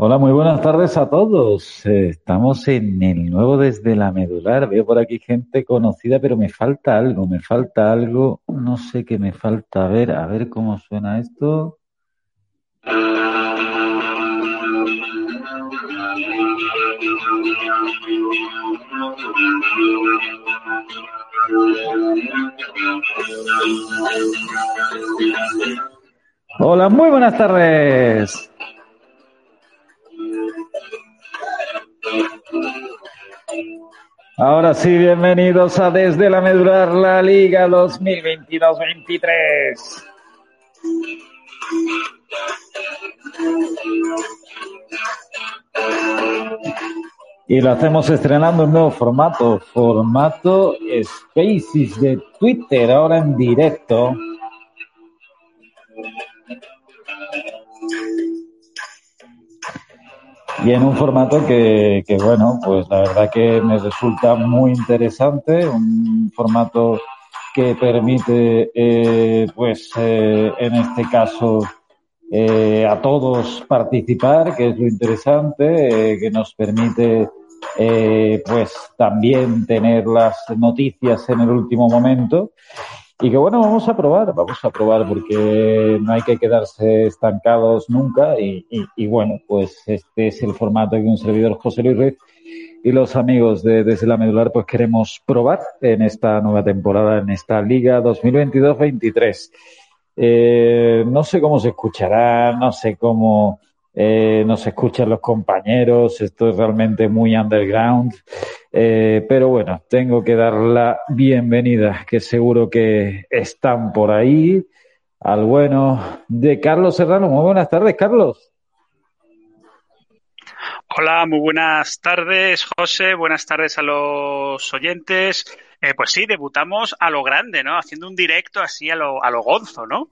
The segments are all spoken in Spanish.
Hola, muy buenas tardes a todos. Eh, estamos en el nuevo desde la medular. Veo por aquí gente conocida, pero me falta algo, me falta algo. No sé qué me falta. A ver, a ver cómo suena esto. Hola, muy buenas tardes. Ahora sí, bienvenidos a Desde la Medular, la Liga 2022-23. Y lo hacemos estrenando un nuevo formato, formato Spaces de Twitter, ahora en directo. Y en un formato que, que, bueno, pues la verdad que me resulta muy interesante, un formato que permite, eh, pues eh, en este caso, eh, a todos participar, que es lo interesante, eh, que nos permite, eh, pues también tener las noticias en el último momento y que bueno, vamos a probar, vamos a probar porque no hay que quedarse estancados nunca y, y, bueno, pues este es el formato que un servidor José Luis Ruiz y los amigos de Desde la Medular pues queremos probar en esta nueva temporada, en esta Liga 2022-23. Eh, no sé cómo se escuchará, no sé cómo eh, nos escuchan los compañeros, esto es realmente muy underground. Eh, pero bueno, tengo que dar la bienvenida, que seguro que están por ahí, al bueno de Carlos Serrano. Muy buenas tardes, Carlos. Hola, muy buenas tardes, José. Buenas tardes a los oyentes. Eh, pues sí, debutamos a lo grande, ¿no? Haciendo un directo así a lo, a lo gonzo, ¿no?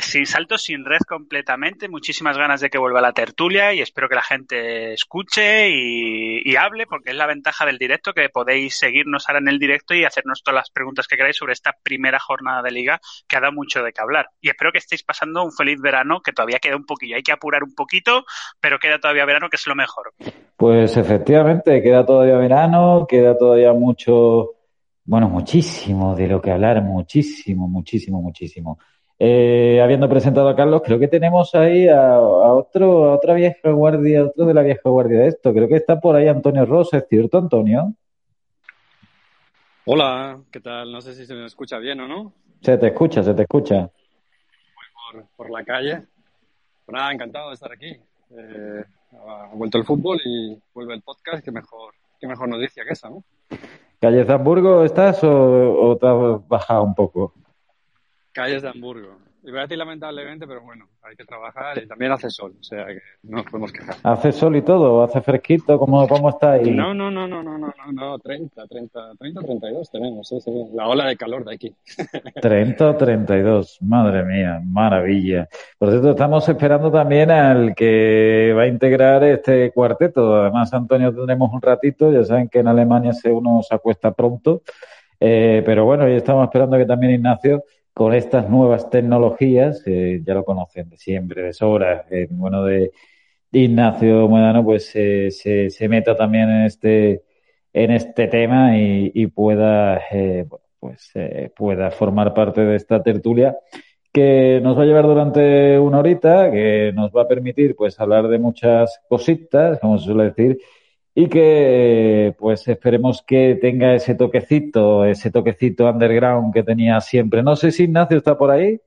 Sin saltos, sin red completamente. Muchísimas ganas de que vuelva la tertulia y espero que la gente escuche y, y, hable, porque es la ventaja del directo, que podéis seguirnos ahora en el directo y hacernos todas las preguntas que queráis sobre esta primera jornada de liga que ha dado mucho de qué hablar. Y espero que estéis pasando un feliz verano, que todavía queda un poquillo. Hay que apurar un poquito, pero queda todavía verano, que es lo mejor. Pues efectivamente, queda todavía verano, queda todavía mucho bueno, muchísimo de lo que hablar, muchísimo, muchísimo, muchísimo. Eh, habiendo presentado a Carlos, creo que tenemos ahí a, a, otro, a otra vieja guardia, otro de la vieja guardia de esto. Creo que está por ahí Antonio Rosa, ¿es cierto, Antonio? Hola, ¿qué tal? No sé si se me escucha bien o no. Se te escucha, se te escucha. Voy por, por la calle. Pues nada, encantado de estar aquí. Eh, ha vuelto el fútbol y vuelve el podcast, qué mejor, qué mejor noticia que esa, ¿no? ¿Calles de Hamburgo estás o, te has bajado un poco? Calles de Hamburgo. Decir lamentablemente, pero bueno, hay que trabajar y también hace sol, o sea que no nos podemos quejar. ¿Hace sol y todo? ¿Hace fresquito? ¿Cómo, cómo está ahí? No, no, no, no, no, no, no, no 30, 30, 30, 32 tenemos, sí, sí, la ola de calor de aquí. 30 o 32, madre mía, maravilla. Por cierto, estamos esperando también al que va a integrar este cuarteto. Además, Antonio, tendremos un ratito, ya saben que en Alemania se uno se acuesta pronto. Eh, pero bueno, y estamos esperando que también Ignacio con estas nuevas tecnologías, eh, ya lo conocen de siempre, de sobra, eh, bueno, de Ignacio Muedano, pues se, se meta también en este, en este tema y, pueda, eh, pues, pueda formar parte de esta tertulia que nos va a llevar durante una horita, que nos va a permitir pues hablar de muchas cositas, como se suele decir, y que pues esperemos que tenga ese toquecito, ese toquecito underground que tenía siempre. No sé si Ignacio está por ahí.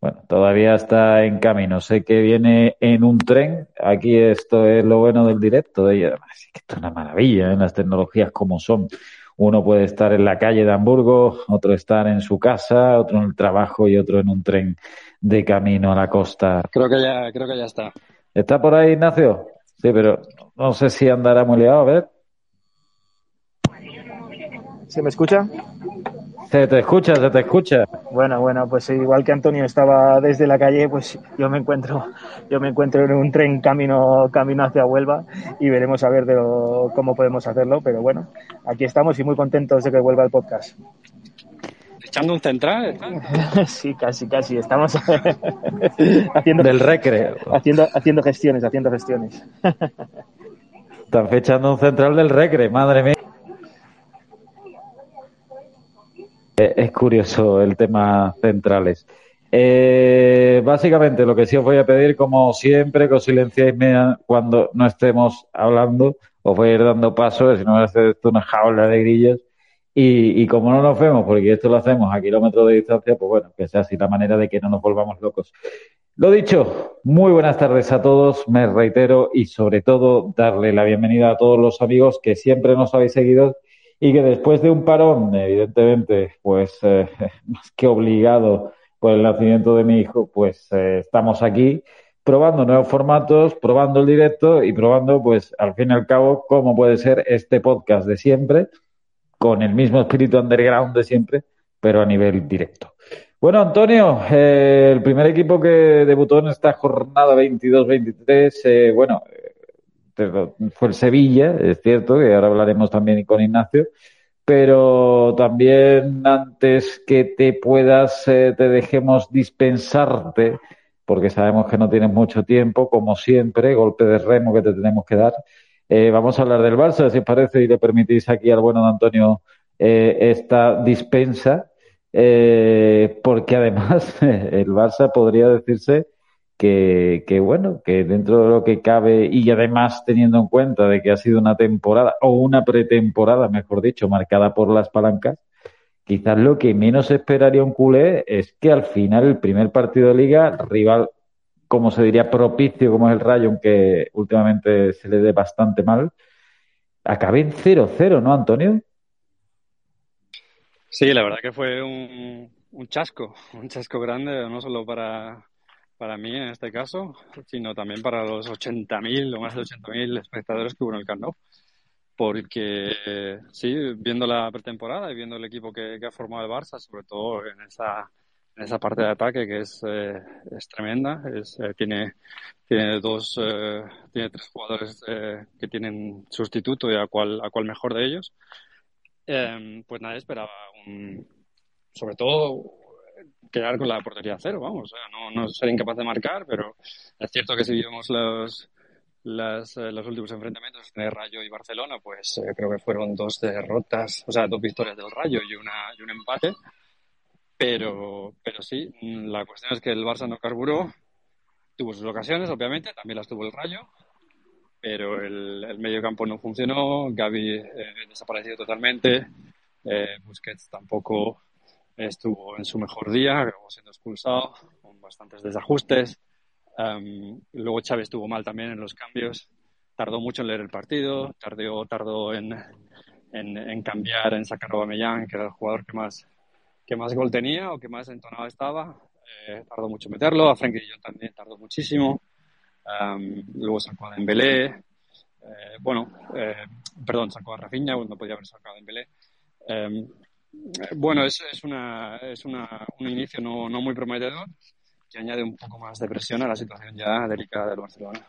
Bueno, todavía está en camino. Sé que viene en un tren. Aquí esto es lo bueno del directo. De ella. que esto es una maravilla en ¿eh? las tecnologías como son. Uno puede estar en la calle de Hamburgo, otro estar en su casa, otro en el trabajo y otro en un tren de camino a la costa. Creo que ya, creo que ya está. ¿Está por ahí, Ignacio? Sí, pero no sé si andará muy liado, a ver. ¿Se me escucha? Se te escucha, se te escucha. Bueno, bueno, pues igual que Antonio estaba desde la calle, pues yo me encuentro, yo me encuentro en un tren camino, camino hacia Huelva y veremos a ver de cómo podemos hacerlo, pero bueno, aquí estamos y muy contentos de que vuelva el podcast. ¿Echando un central? sí, casi, casi. Estamos haciendo... Del recreo. Haciendo, haciendo gestiones, haciendo gestiones. Están fechando un central del recre, madre mía. Eh, es curioso el tema centrales. Eh, básicamente, lo que sí os voy a pedir, como siempre, que os silenciéis cuando no estemos hablando, os voy a ir dando paso, si no me hace esto una jaula de grillos y, y, como no nos vemos, porque esto lo hacemos a kilómetros de distancia, pues bueno, que sea así la manera de que no nos volvamos locos. Lo dicho, muy buenas tardes a todos, me reitero y sobre todo darle la bienvenida a todos los amigos que siempre nos habéis seguido y que después de un parón, evidentemente, pues eh, más que obligado por el nacimiento de mi hijo, pues eh, estamos aquí probando nuevos formatos, probando el directo y probando, pues al fin y al cabo, cómo puede ser este podcast de siempre con el mismo espíritu underground de siempre, pero a nivel directo. Bueno, Antonio, eh, el primer equipo que debutó en esta jornada 22-23, eh, bueno, eh, fue el Sevilla, es cierto, que ahora hablaremos también con Ignacio, pero también antes que te puedas, te dejemos dispensarte, porque sabemos que no tienes mucho tiempo, como siempre, golpe de remo que te tenemos que dar. Eh, vamos a hablar del Barça, si os parece, y le permitís aquí al bueno de Antonio eh, esta dispensa, eh, porque además el Barça podría decirse que, que, bueno, que dentro de lo que cabe y además teniendo en cuenta de que ha sido una temporada o una pretemporada, mejor dicho, marcada por las palancas, quizás lo que menos esperaría un culé es que al final el primer partido de liga, rival como se diría, propicio como es el Rayo, aunque últimamente se le dé bastante mal, acabé en 0-0, ¿no, Antonio? Sí, la verdad que fue un, chasco, un chasco grande, no solo para, para mí en este caso, sino también para los 80.000 o más de 80.000 espectadores que hubo en el Camp Porque sí, viendo la pretemporada y viendo el equipo que, que ha formado el Barça, sobre todo en esa esa parte de ataque que es, eh, es tremenda. Es, eh, tiene, tiene dos, eh, tiene tres jugadores que tienen sustituto y a cual, a cual mejor de ellos. Em, pues nadie esperaba un, sobre todo quedar con la portería cero, vamos, no, no ser incapaz de marcar, pero es cierto que si vimos los, las, los últimos enfrentamientos de Rayo y Barcelona, pues creo que fueron dos derrotas, o sea, dos victorias del Rayo y, una, y un empate. Pero, pero sí, la cuestión es que el Barça no carburó, tuvo sus ocasiones, obviamente, también las tuvo el Rayo, pero el, el medio campo no funcionó, Gaby eh, desapareció totalmente, eh, Busquets tampoco estuvo en su mejor día, acabó siendo expulsado, con bastantes desajustes. luego Chávez estuvo mal también en los cambios, tardó mucho en leer el partido, tardó, tardó en, en, en cambiar, en sacar a Aubameyang, que era el jugador que más que más gol tenía o que más entonado estaba. Eh, tardó mucho meterlo, a Frenkie yo también tardó muchísimo. luego sacó a Dembélé. Eh, bueno, eh, perdón, sacó a Rafinha, no podía haber sacado a Dembélé. Em, bueno, es, es, una, es una, un inicio no, no muy prometedor que añade un poco más de presión a la situación ya delicada del Barcelona.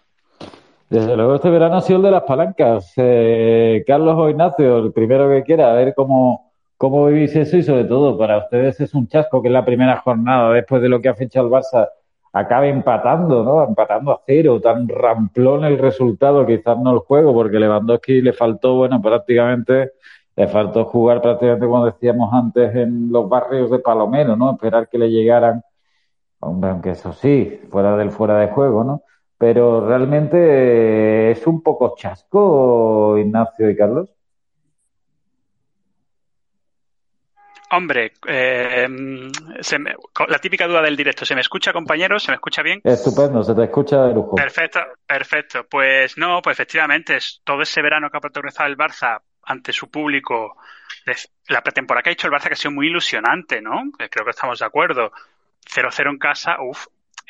Desde luego este verano ha sido el de las palancas. Eh, Carlos o Ignacio, el primero que quiera, a ver cómo, cómo vivís eso y sobre todo para ustedes es un chasco que es la primera jornada después de lo que ha fichado el Barça acabe empatando, ¿no? Empatando a cero, tan ramplón el resultado, quizás no el juego, porque Lewandowski le faltó, bueno, prácticamente, le faltó jugar prácticamente, como decíamos antes, en los barrios de Palomero, ¿no? Esperar que le llegaran, aunque eso sí, fuera del fuera de juego, ¿no? Pero realmente eh, es un poco chasco, Ignacio y Carlos. Hombre, eh, la típica duda del directo, ¿se me escucha, compañeros? ¿Se me escucha bien? Estupendo, se te escucha de lujo. Perfecto, perfecto. Pues no, pues efectivamente, es todo ese verano que ha protagonizado el Barça ante su público, la pretemporada que ha hecho el Barça que ha sido muy ilusionante, ¿no? Creo que estamos de acuerdo. 0-0 en casa, uff,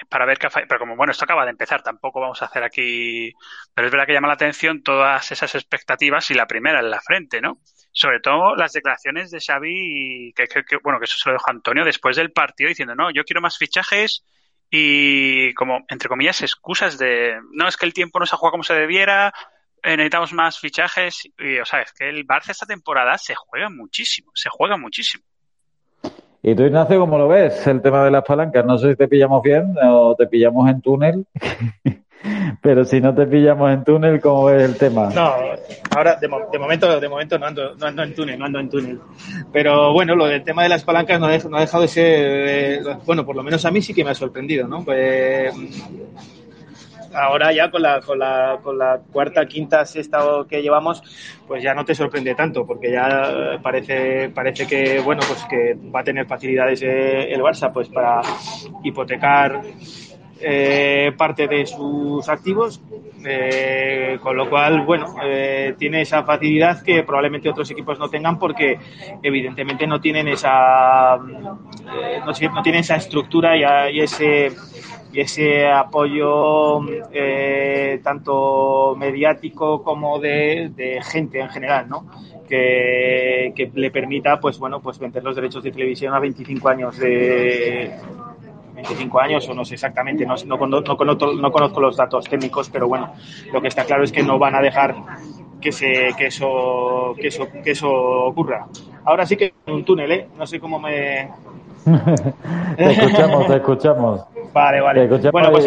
para ver qué pero como bueno esto acaba de empezar tampoco vamos a hacer aquí pero es verdad que llama la atención todas esas expectativas y la primera en la frente no sobre todo las declaraciones de Xavi que, que, bueno que eso se lo dejó Antonio después del partido diciendo no yo quiero más fichajes y como entre comillas excusas de no es que el tiempo no se ha jugado como se debiera eh, necesitamos más fichajes y o sea es que el Barça esta temporada se juega muchísimo se juega muchísimo y tú, Ignacio, ¿cómo lo ves el tema de las palancas? No sé si te pillamos bien o te pillamos en túnel. Pero si no te pillamos en túnel, ¿cómo ves el tema? No, ahora de, momento, de momento no ando, no ando en túnel, no ando en túnel. Pero bueno, lo del tema de las palancas no, ha dejado de ser, eh, bueno, por lo menos a mí sí que me ha sorprendido, ¿no? Pues, ahora ya con la, con la, con la cuarta, quinta, sexta que llevamos, pues ya no te sorprende tanto, porque ya parece, parece que, bueno, pues que va a tener facilidades eh, el Barça pues para hipotecar eh, parte de sus activos, eh, con lo cual, bueno, tiene esa facilidad que probablemente otros equipos no tengan porque evidentemente no tienen esa, no, tienen esa estructura y ese y ese apoyo eh, tanto mediático como de, gente en general, ¿no? Que, le permita, pues bueno, pues vender los derechos de televisión a 25 años de 25 años o no sé exactamente, no, no, no, conozco los datos técnicos, pero bueno, lo que está claro es que no van a dejar que, se, que, eso, que, eso, que eso ocurra. Ahora sí que un túnel, ¿eh? No sé cómo me, te escuchamos, te escuchamos. Vale, vale. bueno, pues,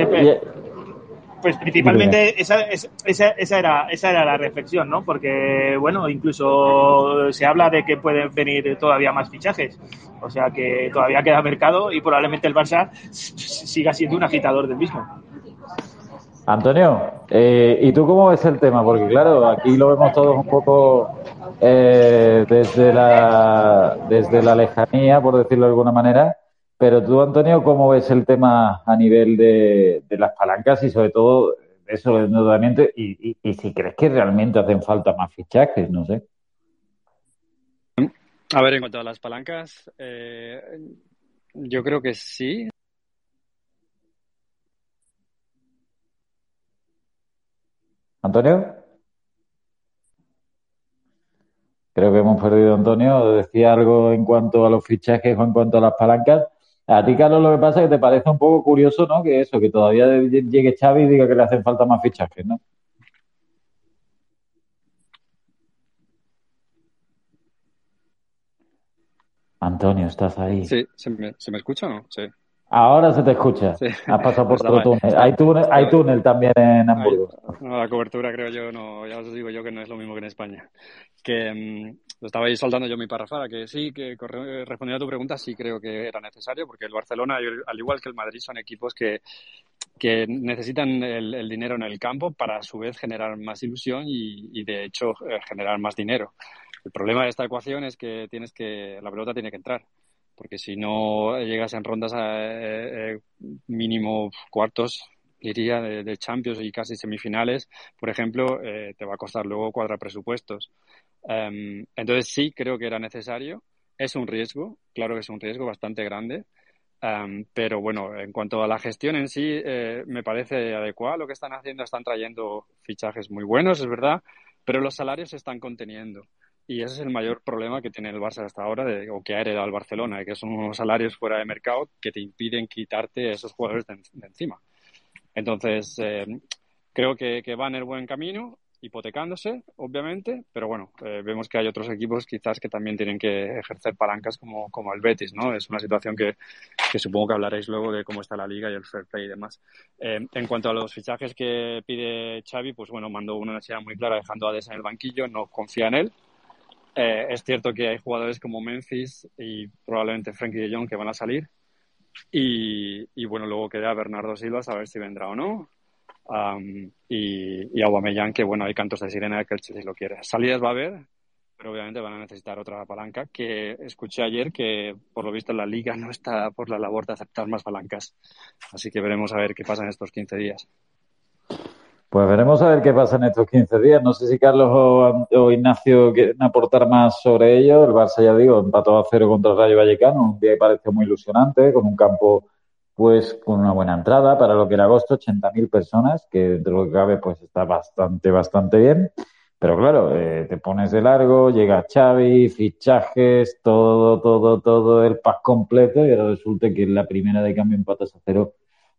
pues principalmente esa, esa, esa, era, esa era la reflexión, ¿no? Porque, bueno, incluso se habla de que pueden venir todavía más fichajes. O sea que todavía queda mercado y probablemente el Barça siga siendo un agitador del mismo. Antonio, eh, ¿y tú cómo ves el tema? Porque claro, aquí lo vemos todos un poco eh, desde, la, desde la lejanía, por decirlo de alguna manera. Pero tú, Antonio, ¿cómo ves el tema a nivel de, las palancas y sobre todo eso del endeudamiento? Y, y, si crees que realmente hacen falta más fichajes, no sé. A ver, en cuanto a las palancas, eh, yo creo que sí. Antonio. Creo que hemos perdido a Antonio. Decía algo en cuanto a los fichajes o en cuanto a las palancas. A ti, Carlos, lo que pasa es que te parece un poco curioso, ¿no? Que eso, que todavía llegue Xavi y diga que le hacen falta más fichajes, ¿no? Antonio, ¿estás ahí? Sí, ¿se me, ¿se me escucha o no? Sí. Ahora se te escucha. Has pasado por otro túnel. Hay túnel, hay túnel también en Hamburgo. No, la cobertura creo yo, no, ya os digo yo que no es lo mismo que en España. Que mm, lo estaba ahí soltando yo mi parrafada, que sí, que respondiendo a tu pregunta, sí creo que era necesario, porque el Barcelona, al igual que el Madrid, son equipos que, que necesitan el, dinero en el campo para a su vez generar más ilusión y, y de hecho eh, generar más dinero. El problema de esta ecuación es que tienes que, la pelota tiene que entrar porque si no llegas en rondas a eh, eh, mínimo cuartos, diría, de, Champions y casi semifinales, por ejemplo, eh, te va a costar luego cuadrar presupuestos. Em, entonces sí, creo que era necesario es un riesgo, claro que es un riesgo bastante grande, pero bueno, en cuanto a la gestión en sí, eh, me parece adecuado lo que están haciendo. Están trayendo fichajes muy buenos, es verdad, pero los salarios se están conteniendo. Y ese es el mayor problema que tiene el Barça hasta ahora, de, o que ha heredado el Barcelona, que son unos salarios fuera de mercado que te impiden quitarte esos jugadores de, encima. Entonces, eh, creo que, que va en el buen camino hipotecándose, obviamente, pero bueno, eh, vemos que hay otros equipos quizás que también tienen que ejercer palancas como, como el Betis, ¿no? Es una situación que, que, supongo que hablaréis luego de cómo está la liga y el fair play y demás. Eh, en cuanto a los fichajes que pide Xavi, pues bueno, mandó una necesidad muy clara dejando a Desa en el banquillo, no confía en él. Eh, es cierto que hay jugadores como Memphis y probablemente Frankie de Jong que van a salir. Y, y bueno, luego queda Bernardo Silva a ver si vendrá o no y, y Aubameyang, que bueno, hay cantos de sirena que el Chelsea lo quiere. Salidas va a haber, pero obviamente van a necesitar otra palanca, que escuché ayer que por lo visto la liga no está por la labor de aceptar más palancas. Así que veremos a ver qué pasa en estos 15 días. Pues veremos a ver qué pasa en estos 15 días. No sé si Carlos o, Ignacio quieren aportar más sobre ello. El Barça, ya digo, empató a cero contra el Rayo Vallecano. Un día que parece muy ilusionante, con un campo pues con una buena entrada para lo que era agosto, 80.000 personas, que dentro de lo que cabe pues está bastante, bastante bien. Pero claro, eh, te pones de largo, llega Xavi, fichajes, todo, todo, todo el pack completo y ahora resulta que en la primera de cambio empatas a cero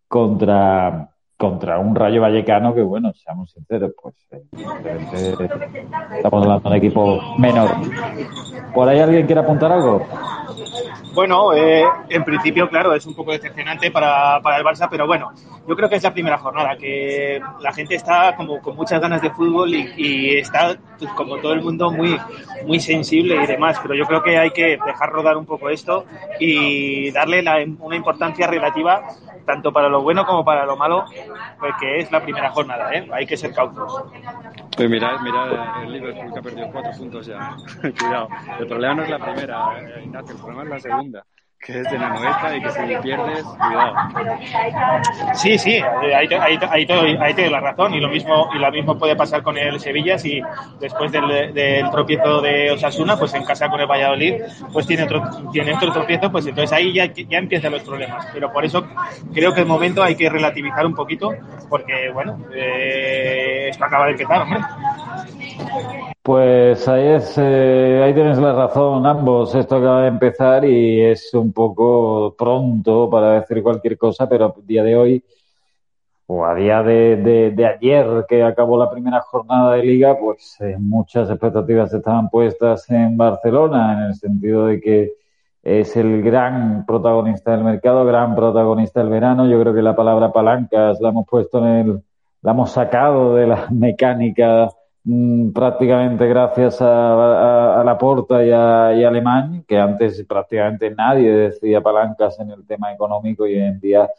contra, contra un Rayo Vallecano que, bueno, seamos sinceros, pues eh, estamos hablando de un equipo menor. ¿Por ahí alguien quiere apuntar algo? Bueno, eh, en principio, claro, es un poco decepcionante para, el Barça, pero bueno, yo creo que es la primera jornada, que la gente está como con muchas ganas de fútbol y, está, pues, como todo el mundo, muy, muy sensible y demás, pero yo creo que hay que dejar rodar un poco esto y darle una importancia relativa tanto para lo bueno como para lo malo, porque es la primera jornada, ¿eh? hay que ser cautos. Pues mirad, mirad el Liverpool que ha perdido cuatro puntos ya. Cuidado. El problema no es la primera, eh, Ignacio, el problema es la segunda que es de la noeta y que si pierdes, cuidado. Sí, sí, ahí, ahí, ahí, te la razón y lo mismo y lo mismo puede pasar con el Sevilla si después del, del, tropiezo de Osasuna, pues en casa con el Valladolid, pues tiene otro tiene otro tropiezo, pues entonces ahí ya, ya empiezan los problemas. Pero por eso creo que el momento hay que relativizar un poquito porque, bueno, eh, esto acaba de empezar, hombre. Pues ahí es, eh, ahí tienes la razón ambos. Esto acaba de empezar y es un poco pronto para decir cualquier cosa, pero a día de hoy o a día de, ayer que acabó la primera jornada de liga, pues eh, muchas expectativas estaban puestas en Barcelona en el sentido de que es el gran protagonista del mercado, gran protagonista del verano. Yo creo que la palabra palancas la hemos puesto en el, la hemos sacado de la mecánica Mm, prácticamente gracias a, a, la Porta y a, Alemán, que antes prácticamente nadie decía palancas en el tema económico y hoy en día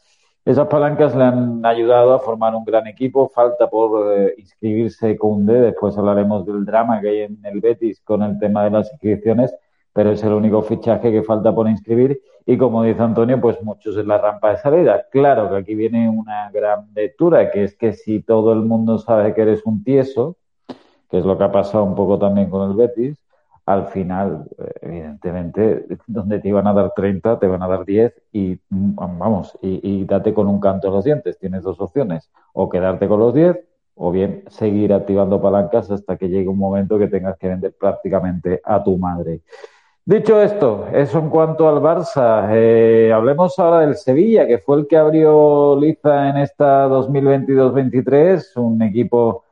esas palancas le han ayudado a formar un gran equipo. Falta por eh, inscribirse con D. Después hablaremos del drama que hay en el Betis con el tema de las inscripciones, pero es el único fichaje que falta por inscribir. Y como dice Antonio, pues muchos en la rampa de salida. Claro que aquí viene una gran lectura, que es que si todo el mundo sabe que eres un tieso, que es lo que ha pasado un poco también con el Betis, al final, eh, evidentemente, donde te iban a dar 30, te van a dar 10 y mm, vamos, y, date con un canto a los dientes. Tienes dos opciones, o quedarte con los 10 o bien seguir activando palancas hasta que llegue un momento que tengas que vender prácticamente a tu madre. Dicho esto, eso en cuanto al Barça. Eh, hablemos ahora del Sevilla, que fue el que abrió Liza en esta 2022-23, un equipo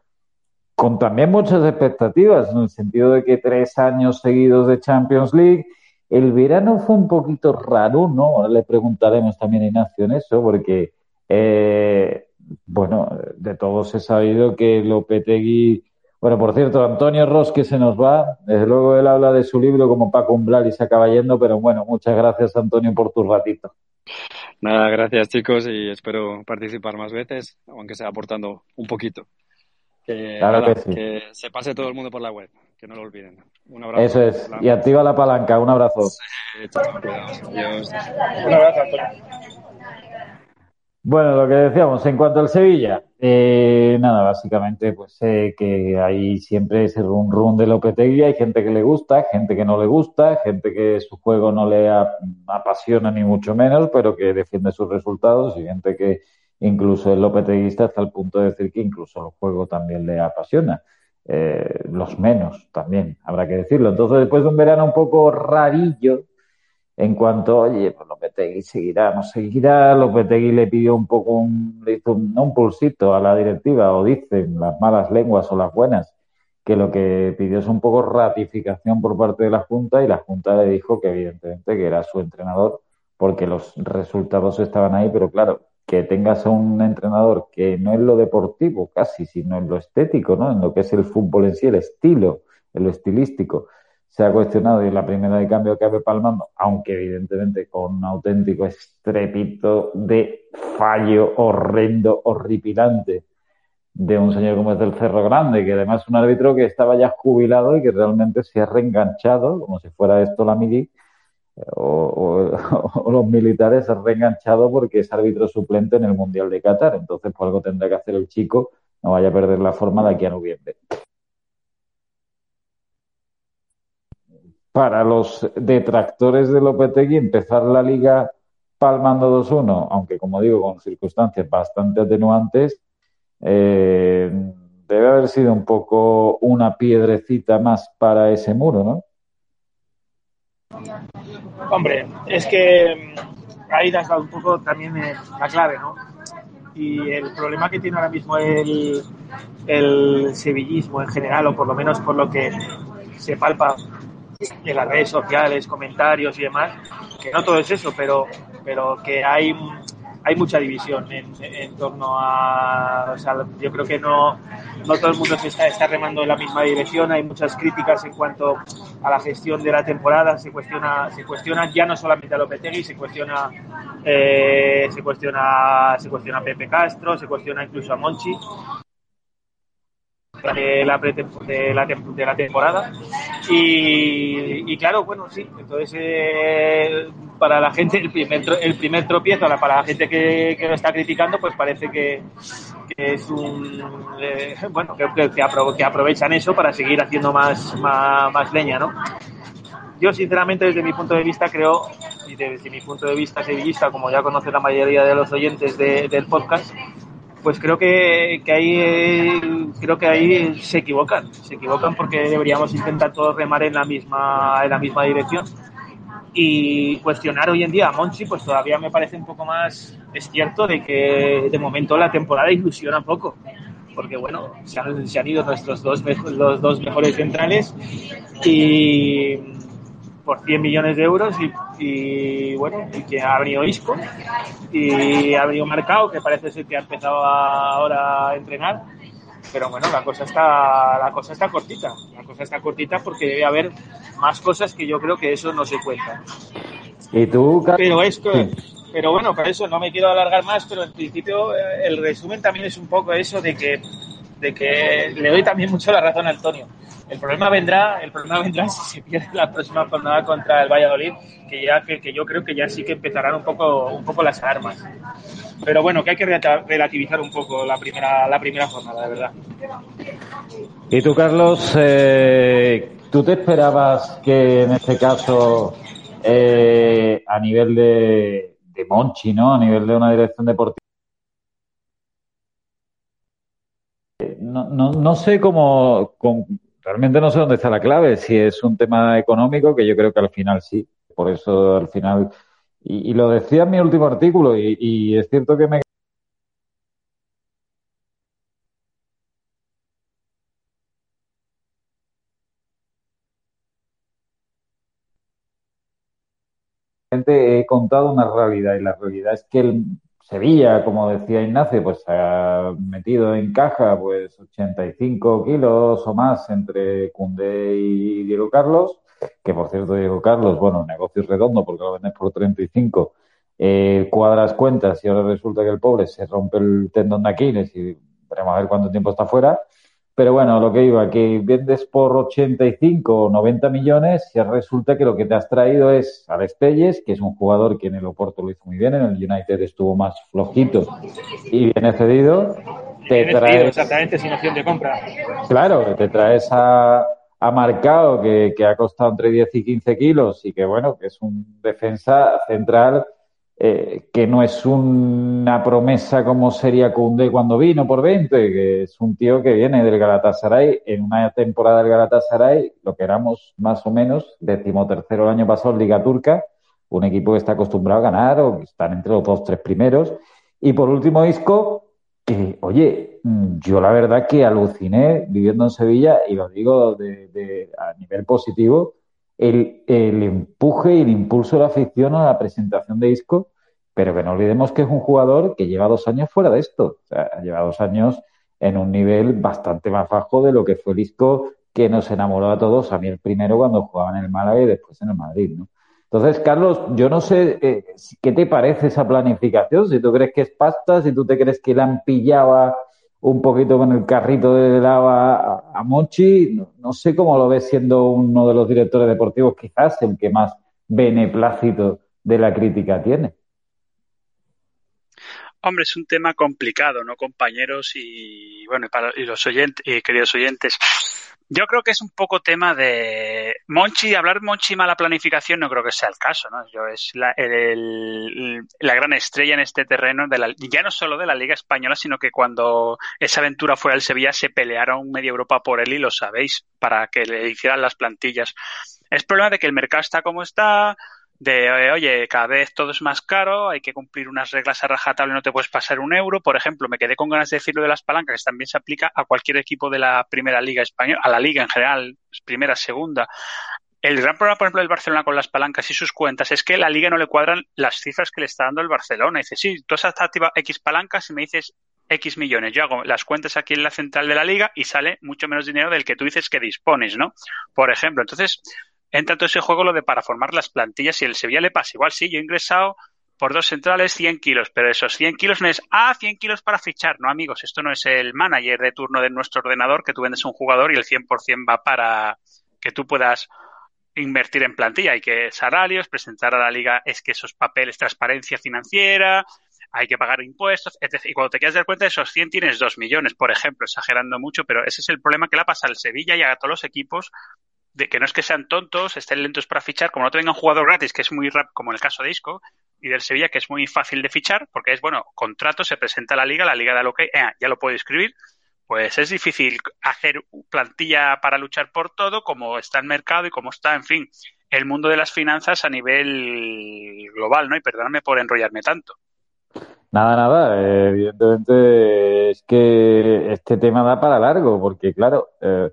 con también muchas expectativas, en el sentido de que tres años seguidos de Champions League. El verano fue un poquito raro, ¿no? Ahora le preguntaremos también a Ignacio en eso, porque, eh, bueno, de todos he sabido que Lopetegui. Bueno, por cierto, Antonio Ross que se nos va. Desde luego él habla de su libro como Paco Umbral y se acaba yendo, pero bueno, muchas gracias, Antonio, por tu ratito. Nada, gracias, chicos, y espero participar más veces, aunque sea aportando un poquito. Que, claro que, sí. que, se pase todo el mundo por la web, que no lo olviden. Un abrazo. Eso es. Y activa la palanca. Un abrazo. Sí, Un abrazo, Bueno, lo que decíamos, en cuanto al Sevilla, eh, nada, básicamente, pues eh, que hay siempre ese run run de Lopetegui, hay gente que le gusta, gente que no le gusta, gente que su juego no le apasiona ni mucho menos, pero que defiende sus resultados y gente que incluso es lopeteguista hasta el punto de decir que incluso el juego también le apasiona. Eh, los menos también, habrá que decirlo. Entonces, después de un verano un poco rarillo, en cuanto, oye, pues Lopetegui seguirá, no seguirá, Lopetegui le pidió un poco, un, le hizo un, un pulsito a la directiva, o dicen las malas lenguas o las buenas, que lo que pidió es un poco ratificación por parte de la Junta y la Junta le dijo que evidentemente que era su entrenador porque los resultados estaban ahí, pero claro, que tengas a un entrenador que no es lo deportivo casi, sino en lo estético, ¿no? En lo que es el fútbol en sí, el estilo, en lo estilístico, se ha cuestionado y la primera de cambio que abre palmando, aunque evidentemente con un auténtico estrepito de fallo horrendo, horripilante de un señor como es del Cerro Grande, que además es un árbitro que estaba ya jubilado y que realmente se ha reenganchado, como si fuera esto la mili, o, los militares se han reenganchado porque es árbitro suplente en el Mundial de Qatar. Entonces, por algo tendrá que hacer el chico, no vaya a perder la forma de aquí a noviembre. para los detractores de Lopetegui empezar la liga palmando 2-1, aunque como digo, con circunstancias bastante atenuantes, eh, debe haber sido un poco una piedrecita más para ese muro, ¿no? Hombre, es que mm, ahí has dado un poco también eh, la clave, ¿no? Y el problema que tiene ahora mismo el, el sevillismo en general, o por lo menos por lo que se palpa en las redes sociales, comentarios y demás, que no todo es eso, pero, pero que hay, hay mucha división en, en torno a... O sea, yo creo que no, no todo el mundo se está, remando en la misma dirección, hay muchas críticas en cuanto a la gestión de la temporada, se cuestiona, se cuestiona ya no solamente a Lopetegui, se cuestiona, eh, se cuestiona, se cuestiona a Pepe Castro, se cuestiona incluso a Monchi, de la, de de la temporada. Y, y, claro, bueno, sí, entonces eh, para la gente el primer, el primer tropiezo, para la gente que, que lo está criticando, pues parece que, que es un... Eh, bueno, que, que, aprovechan eso para seguir haciendo más, más, más leña, ¿no? Yo, sinceramente, desde mi punto de vista, creo, y desde mi punto de vista sevillista, como ya conoce la mayoría de los oyentes de, del podcast, pues creo que, que ahí creo que ahí se equivocan, se equivocan porque deberíamos intentar todos remar en la misma en la misma dirección. Y cuestionar hoy en día a Monchi pues todavía me parece un poco más es cierto de que de momento la temporada ilusiona poco porque bueno se han, se han ido nuestros dos los dos mejores centrales y por 100 millones de euros y, y bueno, y que ha venido Isco y ha venido Marcado, que parece ser que ha empezado ahora a entrenar. Pero bueno, la cosa está la cosa está cortita. La cosa está cortita porque debe haber más cosas que yo creo que eso no se cuenta. ¿Y tú, Pero esto, pero bueno, para eso no me quiero alargar más, pero en principio eh, el resumen también es un poco eso de que de que le doy también mucho la razón a Antonio. El problema vendrá, el problema vendrá si se pierde la próxima jornada contra el Valladolid, que ya que, que, yo creo que ya sí que empezarán un poco, un poco las armas. Pero bueno, que hay que relativizar un poco la primera, la primera jornada, de verdad. Y tú, Carlos, eh, ¿tú te esperabas que en este caso, eh, a nivel de, de Monchi, ¿no? A nivel de una dirección deportiva, no, no, no sé cómo, realmente no sé dónde está la clave, si es un tema económico, que yo creo que al final sí, por eso al final, y, lo decía en mi último artículo, y, es cierto que me he contado una realidad y la realidad es que Sevilla, como decía Ignacio, pues ha metido en caja pues 85 kilos o más entre Cundé y Diego Carlos, que por cierto Diego Carlos, bueno, negocio redondo porque lo vendes por 35, eh, cuadras cuentas y ahora resulta que el pobre se rompe el tendón de Aquiles y veremos a ver cuánto tiempo está fuera. Pero bueno, lo que iba, que vendes por 85 o 90 millones y resulta que lo que te has traído es a Telles, que es un jugador que en el Oporto lo hizo muy bien, en el United estuvo más flojito y viene cedido. Te traes... exactamente, sin opción de compra. Claro, te traes a, a Marcado, que, que ha costado entre 10 y 15 kilos y que, bueno, que es un defensa central eh, que no es una promesa como sería Koundé cuando vino por 20, que es un tío que viene del Galatasaray en una temporada del Galatasaray, lo que éramos más o menos, decimotercero el año pasado en Liga Turca, un equipo que está acostumbrado a ganar o que están entre los dos, tres primeros. Y por último, Isco, que, oye, yo la verdad que aluciné viviendo en Sevilla, y lo digo de, a nivel positivo, el, el empuje y el impulso de la afición a la presentación de Isco, pero que no olvidemos que es un jugador que lleva dos años fuera de esto. O sea, lleva dos años en un nivel bastante más bajo de lo que fue el Isco que nos enamoró a todos, a mí el primero cuando jugaba en el Málaga y después en el Madrid, ¿no? Entonces, Carlos, yo no sé eh, qué te parece esa planificación, si tú crees que es pasta, si tú te crees que la han pillado un poquito con el carrito de lava a, Mochi, no, sé cómo lo ves siendo uno de los directores deportivos, quizás el que más beneplácito de la crítica tiene. Hombre, es un tema complicado, ¿no, compañeros? Y bueno, para y los oyentes, y queridos oyentes, yo creo que es un poco tema de Monchi, hablar Monchi mala planificación no creo que sea el caso, ¿no? Yo es la, la gran estrella en este terreno de la, ya no solo de la Liga Española, sino que cuando esa aventura fue al Sevilla se pelearon media Europa por él y lo sabéis, para que le hicieran las plantillas. Es problema de que el mercado está como está, de, oye, cada vez todo es más caro, hay que cumplir unas reglas a rajatabla, no te puedes pasar un euro. Por ejemplo, me quedé con ganas de decirlo de las palancas, que también se aplica a cualquier equipo de la primera liga española, a la liga en general, primera, segunda. El gran problema, por ejemplo, del Barcelona con las palancas y sus cuentas es que la liga no le cuadran las cifras que le está dando el Barcelona. Dice, sí, tú has activado X palancas y me dices X millones. Yo hago las cuentas aquí en la central de la liga y sale mucho menos dinero del que tú dices que dispones, ¿no? Por ejemplo, entonces, entra todo ese juego lo de para formar las plantillas y el Sevilla le pasa igual, sí, yo he ingresado por dos centrales 100 kilos, pero esos 100 kilos no es, ah, 100 kilos para fichar. No, amigos, esto no es el manager de turno de nuestro ordenador que tú vendes un jugador y el 100% va para que tú puedas invertir en plantilla. Hay que salarios, presentar a la liga es que esos papeles, transparencia financiera, hay que pagar impuestos, etc. Y cuando te quieras dar cuenta de esos 100 tienes 2 millones, por ejemplo, exagerando mucho, pero ese es el problema que le pasa al Sevilla y a todos los equipos de que no es que sean tontos, estén lentos para fichar, como no tengan jugador gratis, que es muy rápido, como en el caso de Isco, y del Sevilla, que es muy fácil de fichar, porque es, bueno, contrato, se presenta a la liga, la liga da lo que, eh, ya lo puedo escribir, pues es difícil hacer plantilla para luchar por todo, como está el mercado y como está, en fin, el mundo de las finanzas a nivel global, ¿no? Y perdóname por enrollarme tanto. Nada, nada, evidentemente es que este tema da para largo, porque claro, eh,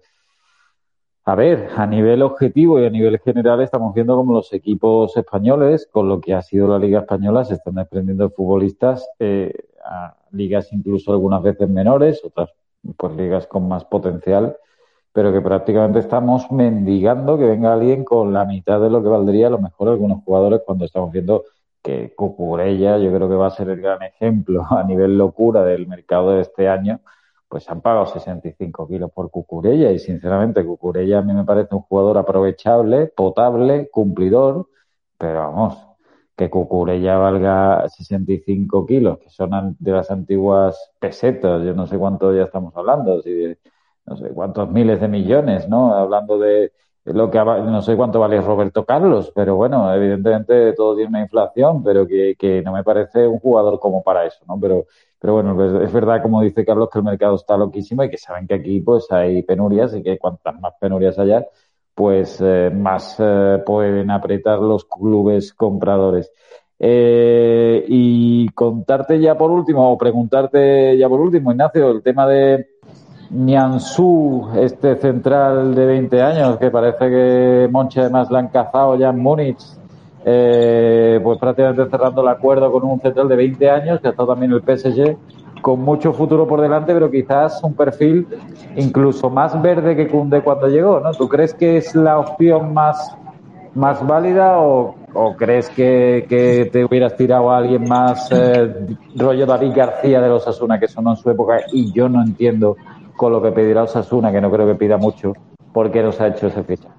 a ver, a nivel objetivo y a nivel general estamos viendo como los equipos españoles, con lo que ha sido la Liga Española, se están desprendiendo futbolistas eh, a ligas incluso algunas veces menores, otras pues ligas con más potencial, pero que prácticamente estamos mendigando que venga alguien con la mitad de lo que valdría a lo mejor algunos jugadores cuando estamos viendo que Cucurella yo creo que va a ser el gran ejemplo a nivel locura del mercado de este año pues han pagado 65 kilos por Cucurella y sinceramente Cucurella a mí me parece un jugador aprovechable, potable, cumplidor, pero vamos, que Cucurella valga 65 kilos, que son de las antiguas pesetas, yo no sé cuánto ya estamos hablando, si no sé cuántos miles de millones, ¿no? Hablando de lo que no sé cuánto vale Roberto Carlos, pero bueno, evidentemente todo tiene una inflación, pero que, que no me parece un jugador como para eso, ¿no? Pero pero bueno, pues es verdad, como dice Carlos, que el mercado está loquísimo y que saben que aquí pues hay penurias y que cuantas más penurias haya, pues eh, más eh, pueden apretar los clubes compradores. Eh, y contarte ya por último, o preguntarte ya por último, Ignacio, el tema de Nianzú, este central de 20 años, que parece que Monche además la han cazado ya en Múnich eh, pues prácticamente cerrando el acuerdo con un central de 20 años, que ha estado también el PSG, con mucho futuro por delante, pero quizás un perfil incluso más verde que Cunde cuando llegó, ¿no? ¿Tú crees que es la opción más, más válida o o crees que, que, te hubieras tirado a alguien más, eh, rollo David García de los Asuna, que sonó en su época, y yo no entiendo con lo que pedirá Osasuna, que no creo que pida mucho, por qué nos ha hecho ese fichaje?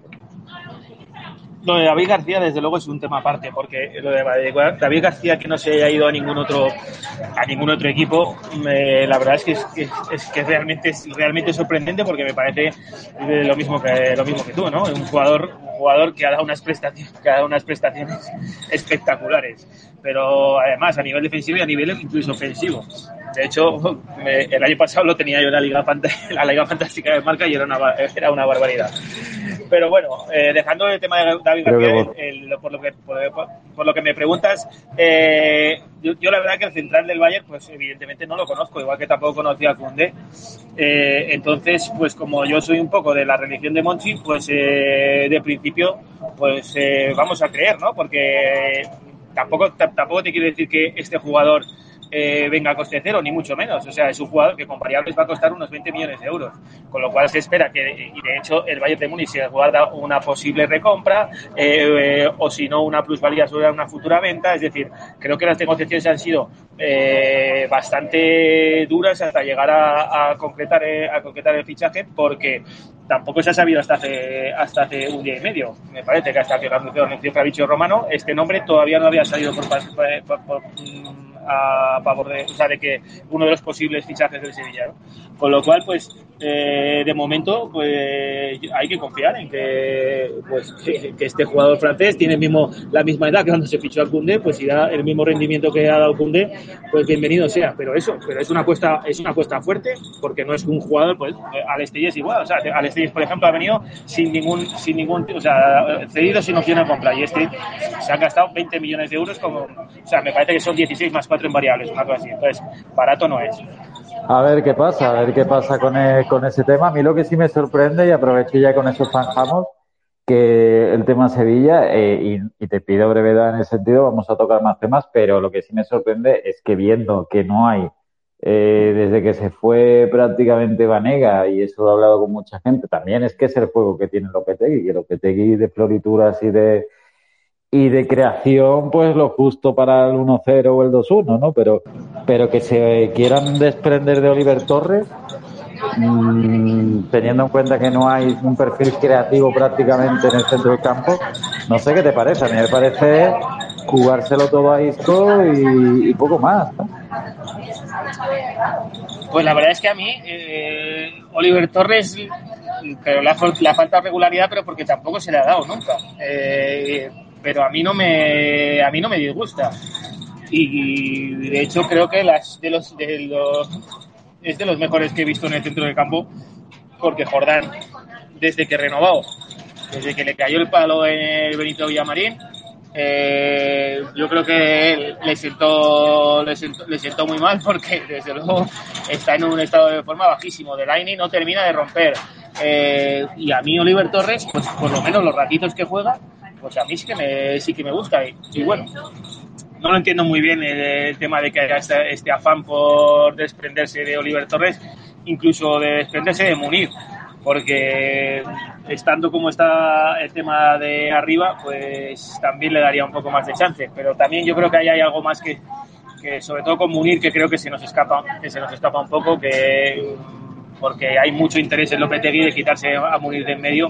Lo de David García, desde luego, es un tema aparte, porque lo de David García que no se haya ido a ningún otro a ningún otro equipo, la verdad es que es, que realmente es realmente sorprendente porque me parece lo mismo que lo mismo que tú, ¿no? Un jugador un jugador que ha dado unas prestaciones que ha dado unas prestaciones espectaculares, pero además a nivel defensivo y a nivel incluso ofensivo. De hecho, el año pasado lo tenía yo en la Liga, la Liga Fantástica de Marca y era una, era una barbaridad. Pero bueno, eh, dejando el tema de David García, por, lo que, por, lo que me preguntas, eh, yo, la verdad que el central del Bayern, pues evidentemente no lo conozco, igual que tampoco conocía a Cundé. Eh, entonces, pues como yo soy un poco de la religión de Monchi, pues de principio, pues vamos a creer, ¿no? Porque tampoco, tampoco te quiero decir que este jugador eh, venga a coste cero, ni mucho menos. O sea, es un jugador que con variables va a costar unos 20 millones de euros. Con lo cual se espera que, y de hecho, el Bayern de Múnich se guarda una posible recompra eh, o si no, una plusvalía sobre una futura venta. Es decir, creo que las negociaciones han sido eh, bastante duras hasta llegar a, concretar, a concretar el fichaje porque tampoco se ha sabido hasta hace, hasta hace un día y medio. Me parece que hasta que lo anunció, Fabricio Romano, este nombre todavía no había salido por, por a favor de, o sea, de que uno de los posibles fichajes del Sevilla. Con lo cual, pues, eh, de momento, pues, hay que confiar en que, pues, que, este jugador francés tiene mismo, la misma edad que cuando se fichó a Koundé, pues si da el mismo rendimiento que ha dado Koundé, pues bienvenido sea. Pero eso, pero es una apuesta, es una apuesta fuerte, porque no es un jugador, pues, al es igual. O sea, al por ejemplo, ha venido sin ningún, sin ningún, o sea, cedido sin opción a compra. Y este se ha gastado 20 millones de euros como, o sea, me parece que son 16 más en variables, una cosa así. Entonces, barato no es. A ver qué pasa, a ver qué pasa con, e, con ese tema. A mí lo que sí me sorprende, y aprovecho ya con eso zanjamos, que el tema Sevilla, eh, y, te pido brevedad en ese sentido, vamos a tocar más temas, pero lo que sí me sorprende es que viendo que no hay, eh, desde que se fue prácticamente Vanega, y eso lo he hablado con mucha gente, también es que es el juego que tiene Lopetegui, que Lopetegui de florituras y de y de creación, pues lo justo para el 1-0 o el 2-1, ¿no? Pero, pero que se quieran desprender de Oliver Torres, mmm, teniendo en cuenta que no hay un perfil creativo prácticamente en el centro del campo, no sé qué te parece. A mí me parece jugárselo todo a esto y, poco más. ¿no? Pues la verdad es que a mí, eh, Oliver Torres, pero la, la falta regularidad, pero porque tampoco se le ha dado nunca. Eh, pero a mí no me, a mí no me disgusta. Y, de hecho creo que las de los, de los, es de los mejores que he visto en el centro del campo, porque Jordán, desde que renovó, desde que le cayó el palo en el Benito Villamarín, eh, yo creo que le sentó, le sentó, le sentó muy mal porque desde luego está en un estado de forma bajísimo. De y no termina de romper. Eh, y a mí Oliver Torres, pues por lo menos los ratitos que juega, pues a mí sí que me, sí que me gusta. Y, bueno, no lo entiendo muy bien el, tema de que haya este, este, afán por desprenderse de Oliver Torres, incluso de desprenderse de Munir, porque estando como está el tema de arriba, pues también le daría un poco más de chance. Pero también yo creo que ahí hay algo más que, que sobre todo con Munir, que creo que se nos escapa, que se nos escapa un poco, que porque hay mucho interés en Lopetegui de quitarse a Munir de en medio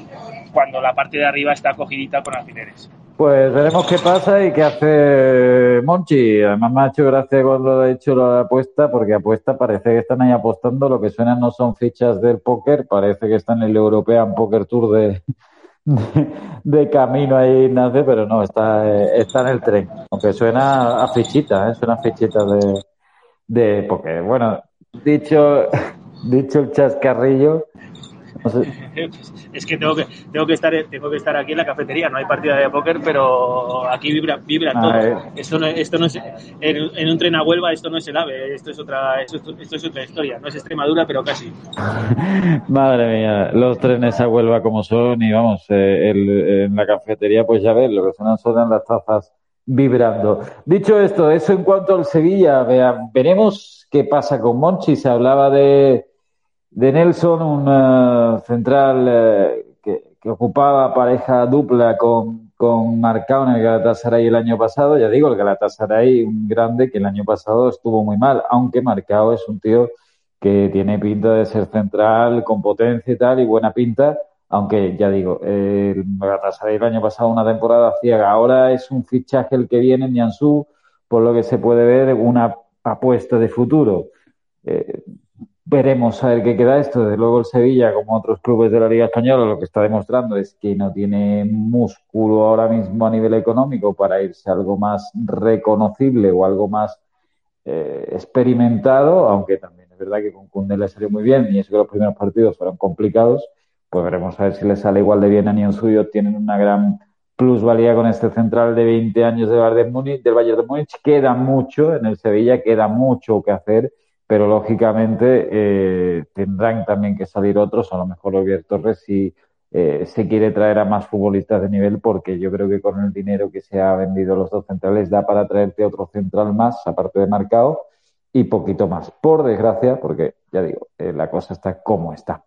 cuando la parte de arriba está cogidita con alfileres. Pues veremos qué pasa y qué hace Monchi. Además me ha hecho gracia cuando ha hecho la apuesta, porque apuesta parece que están ahí apostando. Lo que suenan no son fichas del póker, parece que están en el European Poker Tour de, de, camino ahí, nace, pero no, está, está en el tren. Aunque suena a fichita, ¿eh? suena a fichita de, de póker. Bueno, dicho, dicho el chascarrillo, es que tengo que tengo que estar tengo que estar aquí en la cafetería. No hay partida de póker, pero aquí vibra vibra ah, todo. Eh. Esto no esto no es en, un tren a Huelva. Esto no es el AVE. Esto es otra esto, es otra historia. No es Extremadura, pero casi. Madre mía, los trenes a Huelva como son y vamos eh, en la cafetería pues ya ves lo que suenan son las tazas vibrando. Dicho esto, eso en cuanto al Sevilla, vean, veremos qué pasa con Monchi. Se hablaba de de Nelson, un eh, central eh, que, ocupaba pareja dupla con, con Marcao en el Galatasaray el año pasado. Ya digo, el Galatasaray, un grande que el año pasado estuvo muy mal, aunque Marcao es un tío que tiene pinta de ser central, con potencia y tal, y buena pinta, aunque ya digo, el Galatasaray el año pasado una temporada ciega. Ahora es un fichaje el que viene en Nianzú, por lo que se puede ver, una apuesta de futuro. Eh, veremos a ver qué queda esto. Desde luego el Sevilla, como otros clubes de la Liga Española, lo que está demostrando es que no tiene músculo ahora mismo a nivel económico para irse a algo más reconocible o algo más eh, experimentado, aunque también es verdad que con Cundé le salió muy bien y eso que los primeros partidos fueron complicados, pues veremos a ver si le sale igual de bien a Nion Suyo. Tienen una gran plusvalía con este central de 20 años de Bayern de Múnich. Queda mucho en el Sevilla, queda mucho que hacer pero lógicamente eh, tendrán también que salir otros, a lo mejor Javier Torres si eh, se quiere traer a más futbolistas de nivel, porque yo creo que con el dinero que se ha vendido los dos centrales da para traerte otro central más, aparte de Marcado, y poquito más. Por desgracia, porque ya digo, eh, la cosa está como está.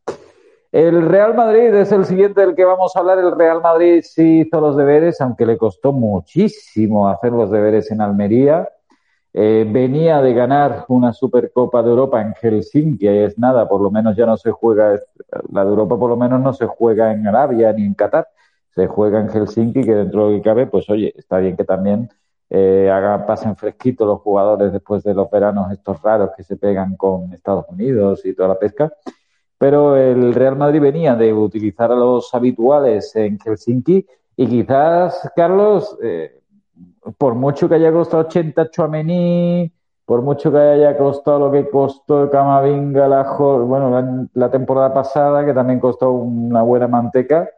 El Real Madrid es el siguiente del que vamos a hablar. El Real Madrid sí hizo los deberes, aunque le costó muchísimo hacer los deberes en Almería. Eh, venía de ganar una Supercopa de Europa en Helsinki, y es nada, por lo menos ya no se juega, la de Europa por lo menos no se juega en Arabia ni en Qatar, se juega en Helsinki, que dentro de lo que cabe, pues oye, está bien que también eh, haga, pasen fresquitos los jugadores después de los veranos estos raros que se pegan con Estados Unidos y toda la pesca. Pero el Real Madrid venía de utilizar a los habituales en Helsinki y quizás, Carlos, eh, por mucho que haya costado 80 Chuamení, por mucho que haya costado lo que costó Camavinga la, bueno, la, temporada pasada, que también costó una buena manteca,